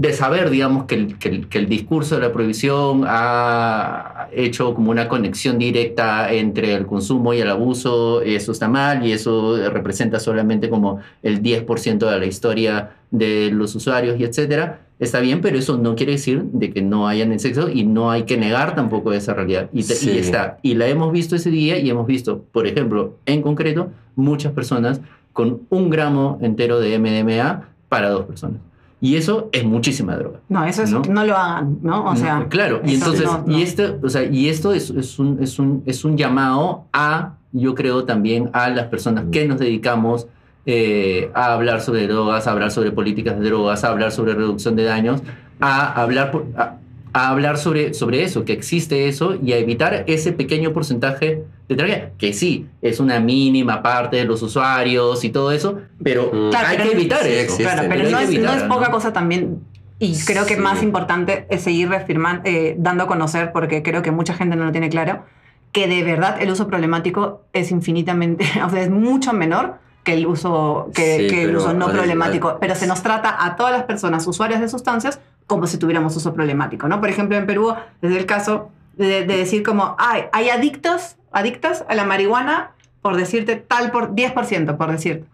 de saber, digamos, que el, que el- que el discurso de la prohibición ha hecho como una conexión directa entre el consumo y el abuso, eso está mal y eso representa solamente como el 10% de la historia de los usuarios y etcétera. Está bien, pero eso no quiere decir de que no hayan el sexo y no hay que negar tampoco esa realidad. Y, te- Sí. y está. Y la hemos visto ese día y hemos visto, por ejemplo, en concreto, muchas personas con un gramo entero de MDMA para dos personas. Y eso es muchísima droga. No, eso es, ¿No? no, lo hagan, ¿no? O sea, claro, y entonces, no. y este, o sea, y esto es, es un, es, un, es un llamado a, yo creo también a las personas que nos dedicamos eh, a hablar sobre drogas, a hablar sobre políticas de drogas, a hablar sobre reducción de daños, a hablar, por- a, a hablar sobre, sobre eso, que existe eso y a evitar ese pequeño porcentaje de tragedia, que sí, es una mínima parte de los usuarios y todo eso, pero Mm. Claro, hay pero que no- evitar sí, eso. existe, Claro, pero hay no es, no evitarlo, es poca ¿no? cosa también. Y creo que Sí. más importante es seguir reafirmando, eh, dando a conocer, porque creo que mucha gente no lo tiene claro, que de verdad el uso problemático es infinitamente, o sea, es mucho menor que el uso, que, Sí, que el pero uso no problemático. pero se nos trata a todas las personas usuarias de sustancias como si tuviéramos uso problemático, ¿no? Por ejemplo, en Perú, desde el caso de, de decir como, ay, hay adictos, adictas a la marihuana, por decirte tal por 10%, por decirte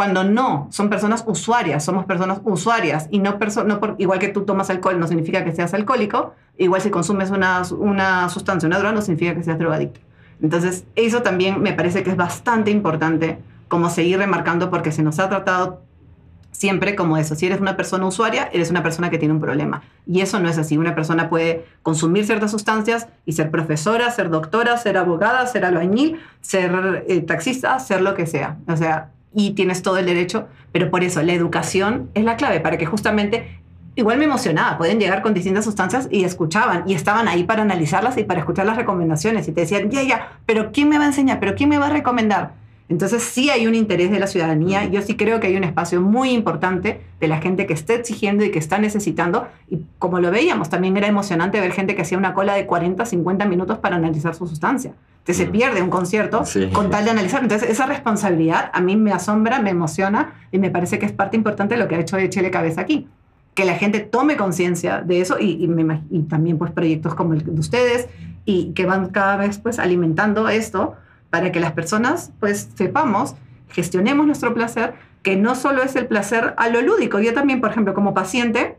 cuando no, son personas usuarias, somos personas usuarias y no, perso no por, igual que tú tomas alcohol no significa que seas alcohólico, igual si consumes una, una sustancia, una droga no significa que seas drogadicto. Entonces, eso también me parece que es bastante importante como seguir remarcando porque se nos ha tratado siempre como eso. Si eres una persona usuaria, eres una persona que tiene un problema. Y eso no es así. Una persona puede consumir ciertas sustancias y ser profesora, ser doctora, ser abogada, ser albañil, ser eh, taxista, ser lo que sea. O sea, y tienes todo el derecho, pero por eso la educación es la clave para que justamente... Igual me emocionaba, pueden llegar con distintas sustancias y escuchaban y estaban ahí para analizarlas y para escuchar las recomendaciones y te decían, ya, ya, pero ¿quién me va a enseñar? ¿Pero quién me va a recomendar? Entonces sí hay un interés de la ciudadanía. Yo sí creo que hay un espacio muy importante de la gente que está exigiendo y que está necesitando. Y como lo veíamos, también era emocionante ver gente que hacía una cola de 40, 50 minutos para analizar su sustancia. Entonces se Mm. pierde un concierto Sí. con tal de analizar. Entonces esa responsabilidad a mí me asombra, me emociona y me parece que es parte importante de lo que ha hecho Chile Cabeza aquí. Que la gente tome conciencia de eso y, y, me y también pues proyectos como el de ustedes y que van cada vez pues alimentando esto para que las personas pues sepamos, gestionemos nuestro placer, que no solo es el placer a lo lúdico. Yo también, por ejemplo, como paciente,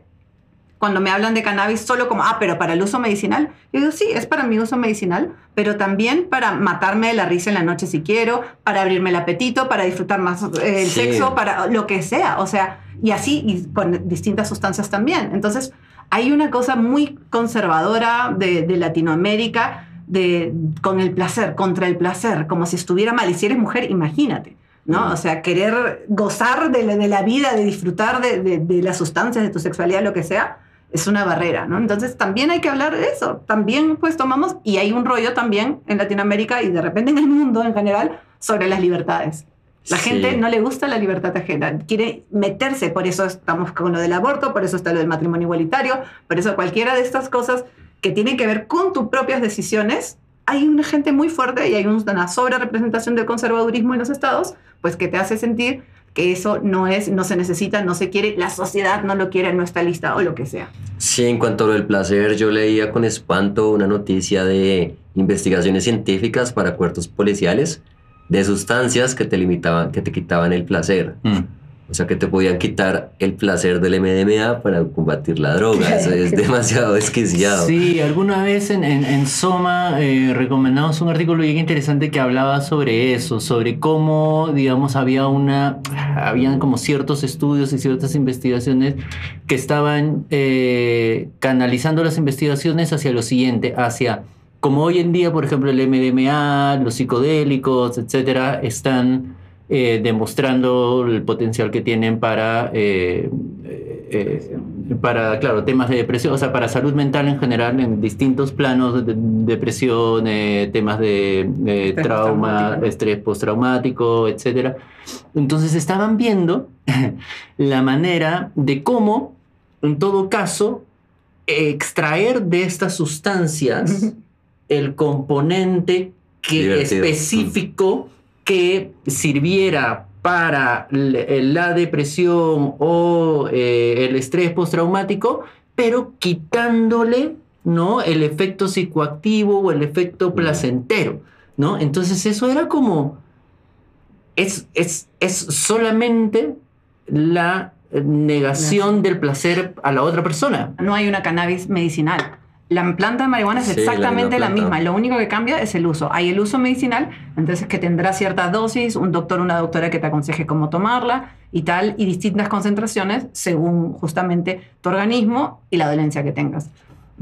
cuando me hablan de cannabis solo como, ah, pero para el uso medicinal, yo digo, sí, es para mi uso medicinal, pero también para matarme de la risa en la noche si quiero, para abrirme el apetito, para disfrutar más eh, el Sí. sexo, para lo que sea, o sea, y así, y con distintas sustancias también. Entonces, hay una cosa muy conservadora de, de Latinoamérica de, con el placer, contra el placer, como si estuviera mal. Y si eres mujer, imagínate. ¿no? O sea, querer gozar de la, de la vida, de disfrutar de, de, de, las sustancias, de tu sexualidad, lo que sea, es una barrera, ¿no? Entonces también hay que hablar de eso. También pues tomamos, y hay un rollo también en Latinoamérica y de repente en el mundo en general, sobre las libertades. La Sí. gente no le gusta la libertad ajena, quiere meterse, por eso estamos con lo del aborto, por eso está lo del matrimonio igualitario, por eso cualquiera de estas cosas que tienen que ver con tus propias decisiones, hay una gente muy fuerte y hay una sobre representación del conservadurismo en los estados, pues que te hace sentir que eso no es, no se necesita, no se quiere, la sociedad no lo quiere, no está lista o lo que sea. Sí, en cuanto a lo del placer, yo leía con espanto una noticia de investigaciones científicas para cuerpos policiales de sustancias que te limitaban, que te quitaban el placer. Mm. O sea, que te podían quitar el placer del MDMA para combatir la droga. Eso es demasiado desquiciado. Sí, alguna vez en, en, en Soma eh, recomendamos un artículo bien interesante que hablaba sobre eso, sobre cómo, digamos, había una, habían como ciertos estudios y ciertas investigaciones que estaban eh, canalizando las investigaciones hacia lo siguiente, hacia como hoy en día, por ejemplo, el MDMA, los psicodélicos, etcétera, están eh, demostrando el potencial que tienen para eh, eh, para, claro, temas de depresión, o sea, para salud mental en general, en distintos planos, de, depresión, eh, temas de, trauma, postraumático. estrés postraumático, etc. Entonces estaban viendo la manera de cómo, en todo caso, extraer de estas sustancias el componente que Divertido. específico que sirviera para l- la depresión o eh, el estrés postraumático, pero quitándole ¿no? el efecto psicoactivo o el efecto placentero. ¿no? Entonces eso era como... Es, es, es solamente la negación del placer a la otra persona. No hay una cannabis medicinal. La planta de marihuana es Sí, exactamente la misma. Lo único que cambia es el uso. Hay el uso medicinal, entonces que tendrá cierta dosis, un doctor o una doctora que te aconseje cómo tomarla y tal, y distintas concentraciones según justamente tu organismo y la dolencia que tengas.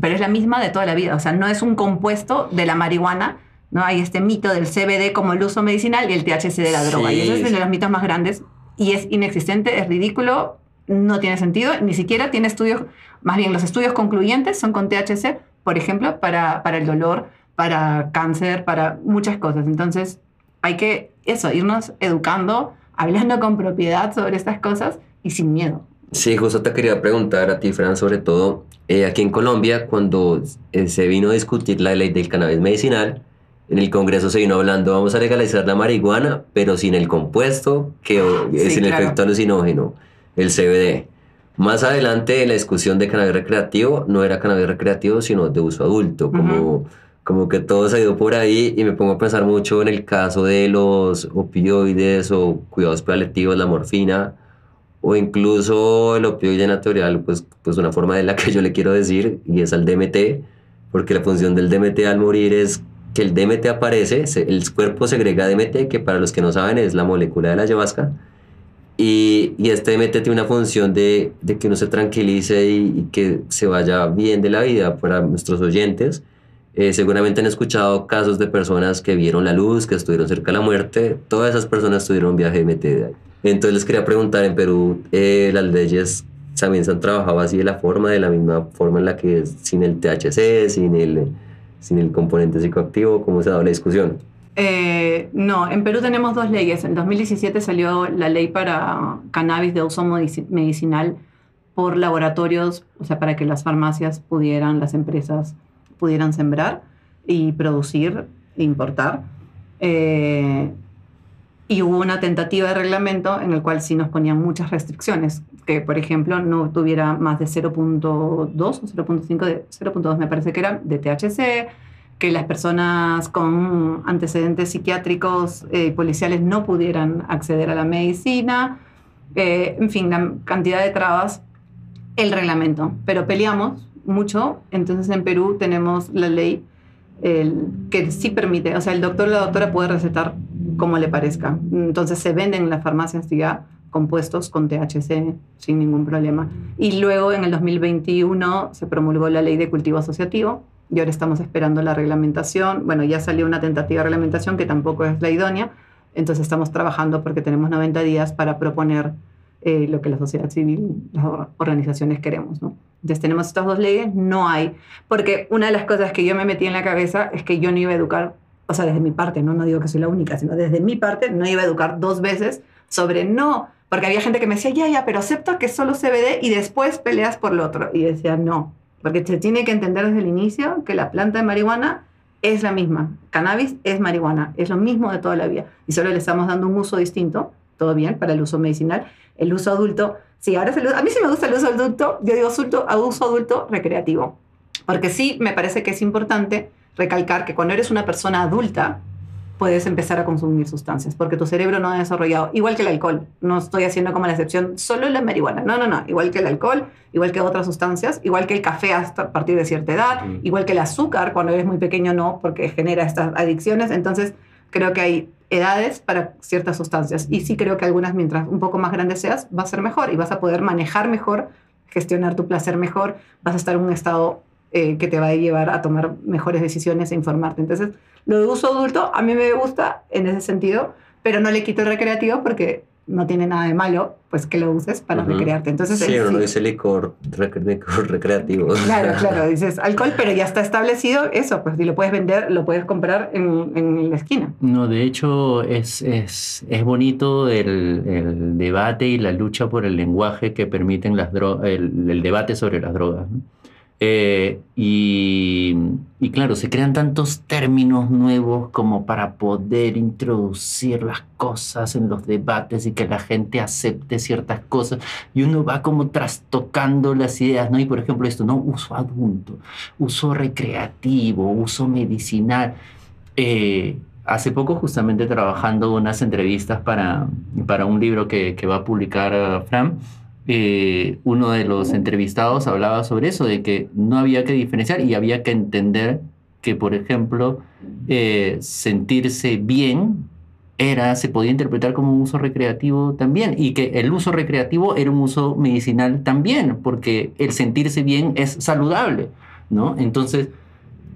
Pero es la misma de toda la vida. O sea, no es un compuesto de la marihuana. ¿no? Hay este mito del CBD como el uso medicinal y el THC de la Sí. droga. Y ese es de los mitos más grandes. Y es inexistente, es ridículo, no tiene sentido, ni siquiera tiene estudios, más bien los estudios concluyentes son con THC, por ejemplo, para, para el dolor, para cáncer, para muchas cosas. Entonces, hay que, eso, irnos educando, hablando con propiedad sobre estas cosas y sin miedo. Sí, justo te quería preguntar a ti, Fran, sobre todo, eh, aquí en Colombia, cuando eh, se vino a discutir la ley del cannabis medicinal, en el Congreso se vino hablando, vamos a legalizar la marihuana, pero sin el compuesto, que eh, Sí, sin el efecto alucinógeno, el CBD. Más adelante, en la discusión de cannabis recreativo, no era cannabis recreativo, sino de uso adulto, como, como que todo se ido por ahí y me pongo a pensar mucho en el caso de los opioides o cuidados paliativos, la morfina, o incluso el opioide natural, pues, pues una forma de la que yo le quiero decir, y es al DMT, porque la función del DMT al morir es que el DMT aparece, el cuerpo segrega DMT, que para los que no saben es la molécula de la ayahuasca, y, y este DMT tiene una función de, que uno se tranquilice y, que se vaya bien de la vida para nuestros oyentes. Eh, seguramente han escuchado casos de personas que vieron la luz, que estuvieron cerca de la muerte. Todas esas personas tuvieron un viaje DMT de ahí. Entonces les quería preguntar, en Perú eh, las leyes también se han trabajado así de la forma, de la misma forma en la que es sin el THC, sin el, sin el componente psicoactivo, ¿cómo se ha dado la discusión? Eh, no, en Perú tenemos dos leyes. En 2017 salió la ley para cannabis de uso medici- medicinal por laboratorios, o sea, para que las farmacias pudieran, las empresas pudieran sembrar y producir e importar. Eh, y hubo una tentativa de reglamento en el cual sí nos ponían muchas restricciones, que por ejemplo no tuviera más de 0.2 o 0.5 de 0.2 me parece que era de THC, que las personas con antecedentes psiquiátricos eh, y policiales no pudieran acceder a la medicina, eh, en fin, la cantidad de trabas, el reglamento. Pero peleamos mucho, entonces en Perú tenemos la ley el, que sí permite, o sea, el doctor o la doctora puede recetar como le parezca. Entonces se venden en las farmacias ya compuestos con THC sin ningún problema. Y luego en el 2021 se promulgó la ley de cultivo asociativo y ahora estamos esperando la reglamentación. Bueno, ya salió una tentativa de reglamentación que tampoco es la idónea, entonces estamos trabajando porque tenemos 90 días para proponer eh, lo que la sociedad civil, las or- organizaciones queremos, ¿no? Entonces tenemos estas dos leyes, no hay, porque una de las cosas que yo me metí en la cabeza es que yo no iba a educar, o sea, desde mi parte, no, no digo que soy la única, sino desde mi parte no iba a educar dos veces sobre no, porque había gente que me decía, ya, ya, pero acepto que solo CBD y después peleas por lo otro. Y decía, no, porque se tiene que entender desde el inicio que la planta de marihuana es la misma. Cannabis es marihuana, es lo mismo de toda la vida. Y solo le estamos dando un uso distinto, todo bien, para el uso medicinal. El uso adulto, sí, ahora se lo- a mí sí me gusta el uso adulto, yo digo uso, uso adulto recreativo. Porque sí me parece que es importante recalcar que cuando eres una persona adulta, puedes empezar a consumir sustancias, porque tu cerebro no ha desarrollado, igual que el alcohol, no estoy haciendo como la excepción, solo la marihuana, no, no, no, igual que el alcohol, igual que otras sustancias, igual que el café hasta a partir de cierta edad, Mm. igual que el azúcar, cuando eres muy pequeño no, porque genera estas adicciones, entonces creo que hay edades para ciertas sustancias, y sí creo que algunas, mientras un poco más grande seas, va a ser mejor y vas a poder manejar mejor, gestionar tu placer mejor, vas a estar en un estado eh, que te va a llevar a tomar mejores decisiones e informarte. Entonces, lo de uso adulto a mí me gusta en ese sentido, pero no le quito el recreativo porque no tiene nada de malo, pues que lo uses para Ujú. recrearte. Entonces, Sí, uno sí. dice licor, rec- licor recreativo. Claro, claro, dices alcohol, pero ya está establecido eso, pues si lo puedes vender, lo puedes comprar en, en la esquina. No, de hecho es, es, es bonito el, el debate y la lucha por el lenguaje que permiten las drogas, el, el debate sobre las drogas. ¿no? Eh, y, claro, se crean tantos términos nuevos como para poder introducir las cosas en los debates y que la gente acepte ciertas cosas. Y uno va como trastocando las ideas, ¿no? Y por ejemplo esto, ¿no? Uso adulto, uso recreativo, uso medicinal. Eh, hace poco justamente trabajando unas entrevistas para, para un libro que, que va a publicar eh, Fran, eh, uno de los entrevistados hablaba sobre eso, de que no había que diferenciar y había que entender que, por ejemplo, eh, sentirse bien era, se podía interpretar como un uso recreativo también y que el uso recreativo era un uso medicinal también, porque el sentirse bien es saludable, ¿no? Entonces,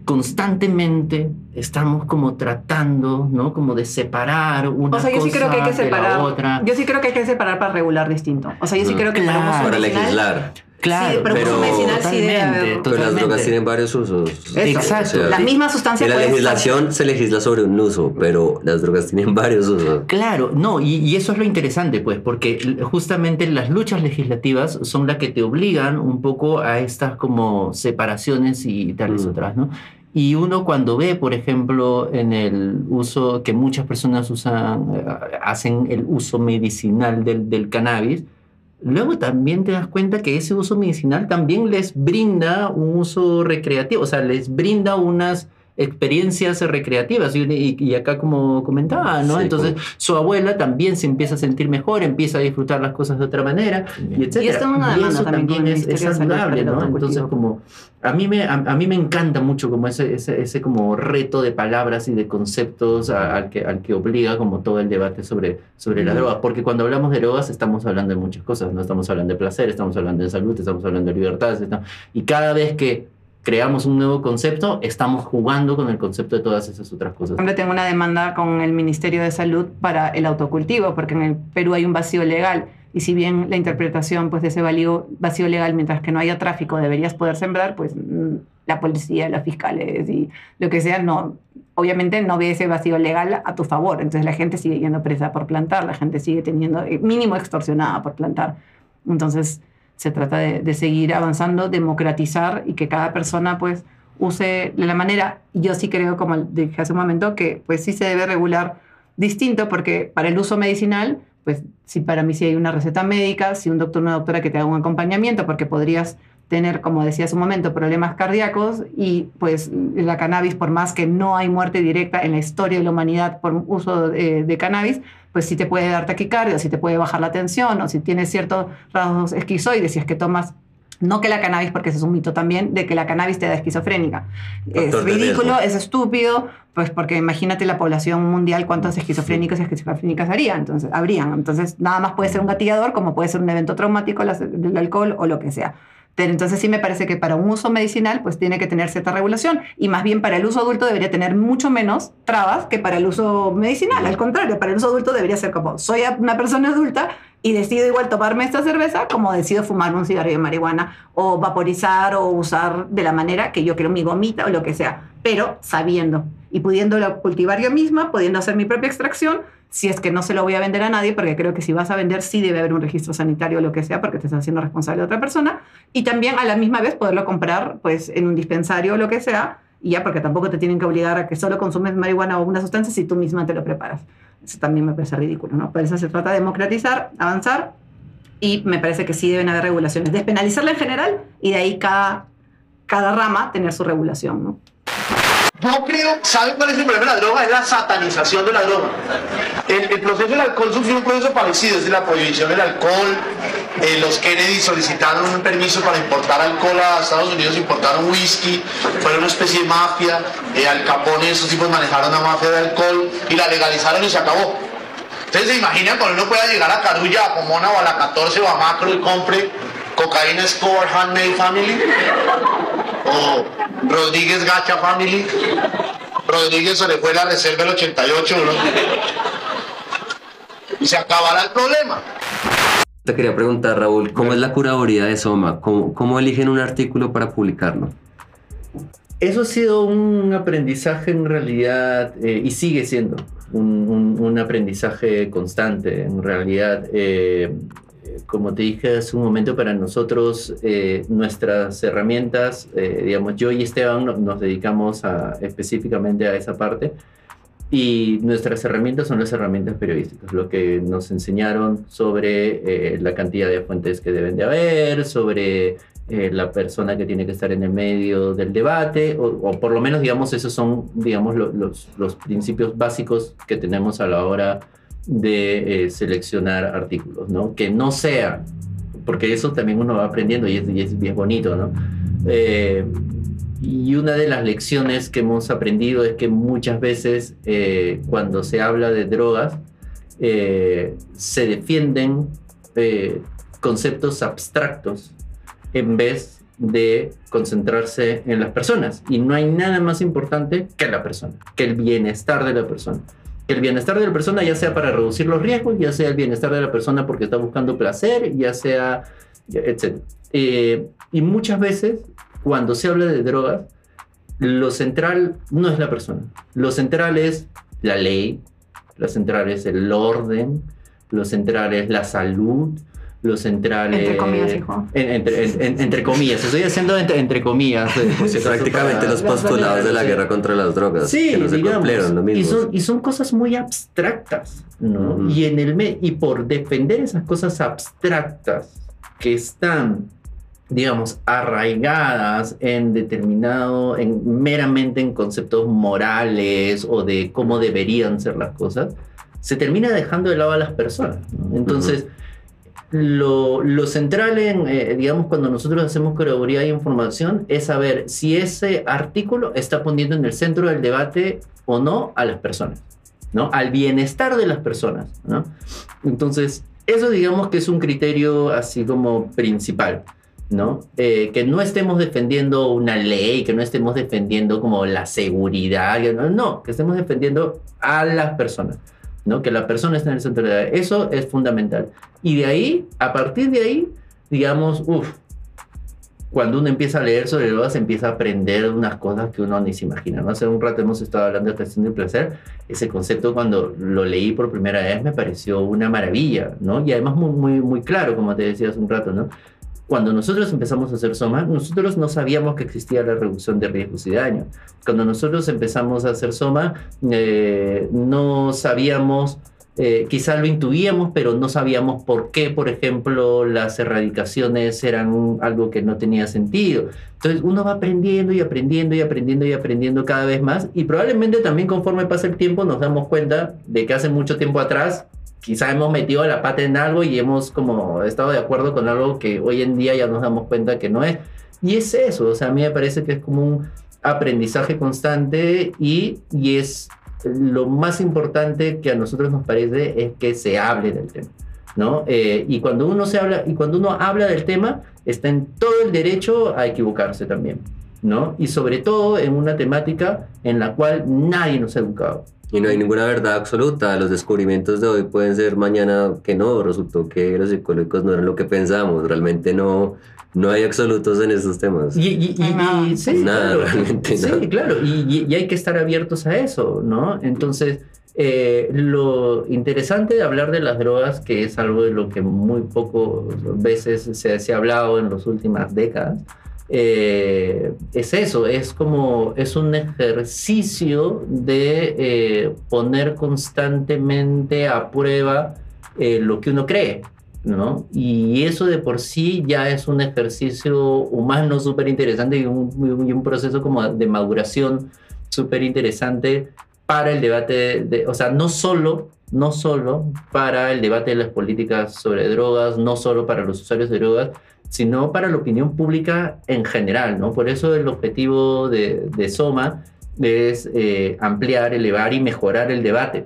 constantemente estamos como tratando, ¿no? Como de separar una O sea, yo sí creo que hay que cosa de la separar. otra. Yo sí creo que hay que separar para regular distinto. O sea, yo sí creo que Claro. Para legislar. Claro, Sí, pero uso medicinal sí debe haber. totalmente, Pero las drogas tienen varios usos. Eso. Exacto. O sea, La misma sustancia En la estar- legislación se legisla sobre un uso, pero las drogas tienen varios usos. Claro, no, y, y eso es lo interesante, pues, porque justamente las luchas legislativas son las que te obligan un poco a estas como separaciones y tales Mm. otras, ¿no? Y uno cuando ve, por ejemplo, en el uso que muchas personas usan, eh, hacen el uso medicinal del, del cannabis, luego también te das cuenta que ese uso medicinal también les brinda un uso recreativo, o sea, les brinda unas experiencias recreativas y, y- y acá como comentaba, ¿no? Sí, Entonces su abuela también se empieza a sentir mejor, empieza a disfrutar las cosas de otra manera y etcétera. Y esto demanda eso también es, es saludable, ¿no? Entonces como a mí me a, a mí me encanta mucho como ese, ese, ese como reto de palabras y de conceptos a- al que al que obliga como todo el debate sobre sobre las Ujú. drogas, porque cuando hablamos de drogas estamos hablando de muchas cosas, no estamos hablando de placer, estamos hablando de salud, estamos hablando de libertades, estamos- y cada vez que creamos un nuevo concepto, estamos jugando con el concepto de todas esas otras cosas. Por tengo una demanda con el Ministerio de Salud para el autocultivo, porque en el Perú hay un vacío legal. Y si bien la interpretación pues, de ese vacío, vacío legal, mientras que no haya tráfico, deberías poder sembrar, pues mm, la policía, los fiscales y lo que sea, no, obviamente no ve ese vacío legal a tu favor. Entonces la gente sigue yendo presa por plantar, la gente sigue teniendo, eh, mínimo extorsionada por plantar. Entonces se trata de, seguir avanzando, democratizar y que cada persona pues use de la manera. Yo sí creo, como dije hace un momento, que pues sí se debe regular distinto porque para el uso medicinal, pues sí para mí sí hay una receta médica, si un doctor o una doctora que te haga un acompañamiento porque podrías tener, como decía hace un momento, problemas cardíacos y pues la cannabis, por más que no hay muerte directa en la historia de la humanidad por uso de, de cannabis, pues sí te puede dar taquicardia, sí te puede bajar la tensión, o si tienes ciertos rasgos esquizoides, si es que tomas no que la cannabis, porque ese es un mito también, de que la cannabis te da esquizofrénica. Es Factor de ridículo, es estúpido, pues porque imagínate la población mundial cuántos esquizofrénicos y esquizofrénicas haría, entonces habrían. Entonces, nada más puede ser un gatillador, como puede ser un evento traumático, el alcohol o lo que sea. Pero entonces sí me parece que para un uso medicinal pues tiene que tener cierta regulación. Y más bien para el uso adulto debería tener mucho menos trabas que para el uso medicinal. Al contrario, para el uso adulto debería ser como soy una persona adulta y decido igual tomarme esta cerveza como decido fumar un cigarro de marihuana o vaporizar o usar de la manera que yo quiero mi gomita o lo que sea, pero sabiendo y pudiéndolo cultivar yo misma, pudiendo hacer mi propia extracción, si es que no se lo voy a vender a nadie, porque creo que si vas a vender sí debe haber un registro sanitario o lo que sea, porque te estás haciendo responsable de otra persona, y también a la misma vez poderlo comprar pues en un dispensario o lo que sea, y ya porque tampoco te tienen que obligar a que solo consumes marihuana o una sustancia si tú misma te lo preparas. Eso también me parece ridículo, ¿no? Por eso se trata de democratizar, avanzar, y me parece que sí deben haber regulaciones, despenalizarla en general y de ahí cada, cada rama tener su regulación, ¿no? Yo creo, ¿saben cuál es el problema de la droga? Es la satanización de la droga. El, proceso del alcohol sufrió un proceso parecido, es de la prohibición del alcohol. Eh, los Kennedy solicitaron un permiso para importar alcohol a Estados Unidos, importaron whisky, fue una especie de mafia. Eh, Al Capone, esos tipos manejaron una mafia de alcohol y la legalizaron y se acabó. Entonces se imaginan cuando uno pueda llegar a Carulla, a Pomona o a la 14 o a Macro y compre cocaína Escobar Handmade Family o Rodríguez Gacha Family. Rodríguez se le fue la reserva el 88, ¿no? se acabará el problema. Te quería preguntar, Raúl, ¿cómo es la curaduría de Soma? ¿Cómo, cómo eligen un artículo para publicarlo? Eso ha sido un aprendizaje en realidad, eh, y sigue siendo un, un- un aprendizaje constante en realidad. eh, como te dije hace un momento, para nosotros eh, nuestras herramientas, eh, digamos, yo y Esteban no- nos dedicamos a- específicamente a esa parte. Y nuestras herramientas son las herramientas periodísticas, lo que nos enseñaron sobre eh, la cantidad de fuentes que deben de haber, sobre eh, la persona que tiene que estar en el medio del debate, o, o por lo menos, digamos, esos son, digamos, lo- los, los principios básicos que tenemos a la hora de eh, seleccionar artículos, ¿no? Que no sea, porque eso también uno va aprendiendo y es, y bonito, ¿no? Eh, y una de las lecciones que hemos aprendido es que muchas veces eh, cuando se habla de drogas, se defienden conceptos abstractos en vez de concentrarse en las personas. Y no hay nada más importante que la persona, que el bienestar de la persona. El bienestar de la persona ya sea para reducir los riesgos, ya sea el bienestar de la persona porque está buscando placer, ya sea, etc. Eh, y muchas veces, cuando se habla de drogas, lo central no es la persona. Lo central es la ley, lo central es el orden, lo central es la salud, lo central Entre comillas, hijo. en- entre, en- en- entre comillas, estoy haciendo entre, entre comillas. acaso, Prácticamente los postulados de la guerra contra las drogas, Sí, que no se digamos. cumplieron, lo y, mismo. son, y son cosas muy abstractas, ¿no? Ujú. y, en el me- y por defender esas cosas abstractas que están, digamos, arraigadas en determinado, en, meramente en conceptos morales o de cómo deberían ser las cosas, se termina dejando de lado a las personas. ¿no? Entonces, lo, lo central en, eh, digamos, cuando nosotros hacemos curaduría de información es saber si ese artículo está poniendo en el centro del debate o no a las personas, ¿no? Al bienestar de las personas, ¿no? Entonces, eso digamos que es un criterio así como principal, ¿no? Eh, que no estemos defendiendo una ley, que no estemos defendiendo como la seguridad, no, no, que estemos defendiendo a las personas. ¿No? Que la persona esté en el centro de la Eso es fundamental. Y de ahí, a partir de ahí, digamos, uff, cuando uno empieza a leer sobre drogas, empieza a aprender unas cosas que uno ni se imagina. ¿no? Hace un rato hemos estado hablando de gestión del placer. Ese concepto, cuando lo leí por primera vez, me pareció una maravilla, ¿no? Y además muy, muy, muy claro, como te decía hace un rato, ¿no? Cuando nosotros empezamos a hacer Soma, nosotros no sabíamos que existía la reducción de riesgos y daños. Cuando nosotros empezamos a hacer Soma, eh, no sabíamos, eh, quizá lo intuíamos, pero no sabíamos por qué, por ejemplo, las erradicaciones eran algo que no tenía sentido. Entonces uno va aprendiendo y aprendiendo y aprendiendo y aprendiendo cada vez más y probablemente también conforme pasa el tiempo nos damos cuenta de que hace mucho tiempo atrás quizá hemos metido la pata en algo y hemos como estado de acuerdo con algo que hoy en día ya nos damos cuenta que no es. Y es eso, o sea, a mí me parece que es como un aprendizaje constante y, y es lo más importante que a nosotros nos parece es que se hable del tema, ¿no? Eh, y cuando uno se habla y cuando uno habla del tema está en todo el derecho a equivocarse también, ¿no? Y sobre todo en una temática en la cual nadie nos ha educado. Y no hay ninguna verdad absoluta. Los descubrimientos de hoy pueden ser mañana que no. Resultó que los psicológicos no eran lo que pensamos. Realmente no, no hay absolutos en esos temas. Y, y- y- Nada. y- sí, Nada, claro. realmente Sí, nada. claro. Y, y- y hay que estar abiertos a eso, ¿no? Entonces, eh, lo interesante de hablar de las drogas, que es algo de lo que muy pocas veces se, se ha hablado en las últimas décadas, eh, es eso, es como, es un ejercicio de eh, poner constantemente a prueba eh, lo que uno cree, ¿no? Y eso de por sí ya es un ejercicio humano súper interesante y un, y un proceso como de maduración súper interesante para el debate, de, de- o sea, no solo, no solo para el debate de las políticas sobre drogas, no solo para los usuarios de drogas, sino para la opinión pública en general, ¿no? Por eso el objetivo de, Soma es eh, ampliar, elevar y mejorar el debate.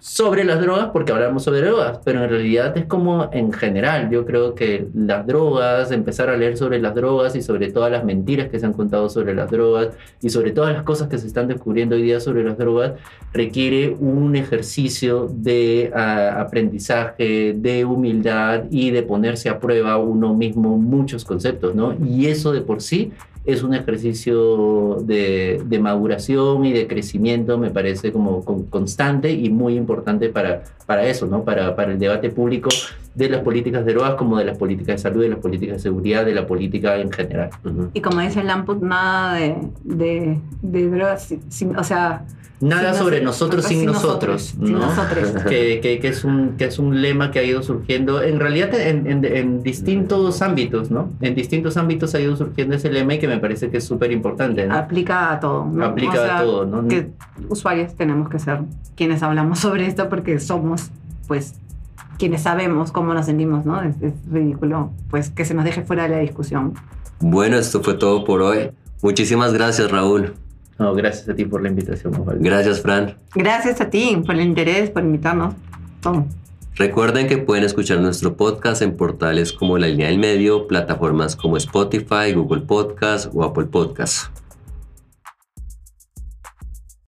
Sobre las drogas porque hablamos sobre drogas, pero en realidad es como en general. Yo creo que las drogas, empezar a leer sobre las drogas y sobre todas las mentiras que se han contado sobre las drogas y sobre todas las cosas que se están descubriendo hoy día sobre las drogas, requiere un ejercicio de ah, aprendizaje, de humildad y de ponerse a prueba uno mismo muchos conceptos, ¿no? Y eso de por sí es un ejercicio de, de, maduración y de crecimiento, me parece como con, constante y muy importante para, para eso, ¿no? Para, para el debate público de las políticas de drogas como de las políticas de salud, de las políticas de seguridad, de la política en general. Uh -huh. Y como dice Lamput, nada de, de, de drogas, sin, o sea, Nada sin sobre nosotros, sin, sin nosotros, nosotros, ¿no? sin nosotros. Que, que, que, es un, que es un lema que ha ido surgiendo, en realidad en, en, en, distintos ámbitos, ¿no? En distintos ámbitos ha ido surgiendo ese lema y que me parece que es súper importante. ¿no? Aplica a todo, ¿no? Aplica o sea, a todo, ¿no? Que usuarios tenemos que ser quienes hablamos sobre esto porque somos, pues, quienes sabemos cómo nos sentimos, ¿no? Es, es ridículo, pues, que se nos deje fuera de la discusión. Bueno, esto fue todo por hoy. Muchísimas gracias, Raúl. No, gracias a ti por la invitación. Gracias, Fran. Gracias a ti por el interés, por invitarnos. Todo. Recuerden que pueden escuchar nuestro podcast en portales como La Línea del Medio, plataformas como Spotify, Google Podcast o Apple Podcast.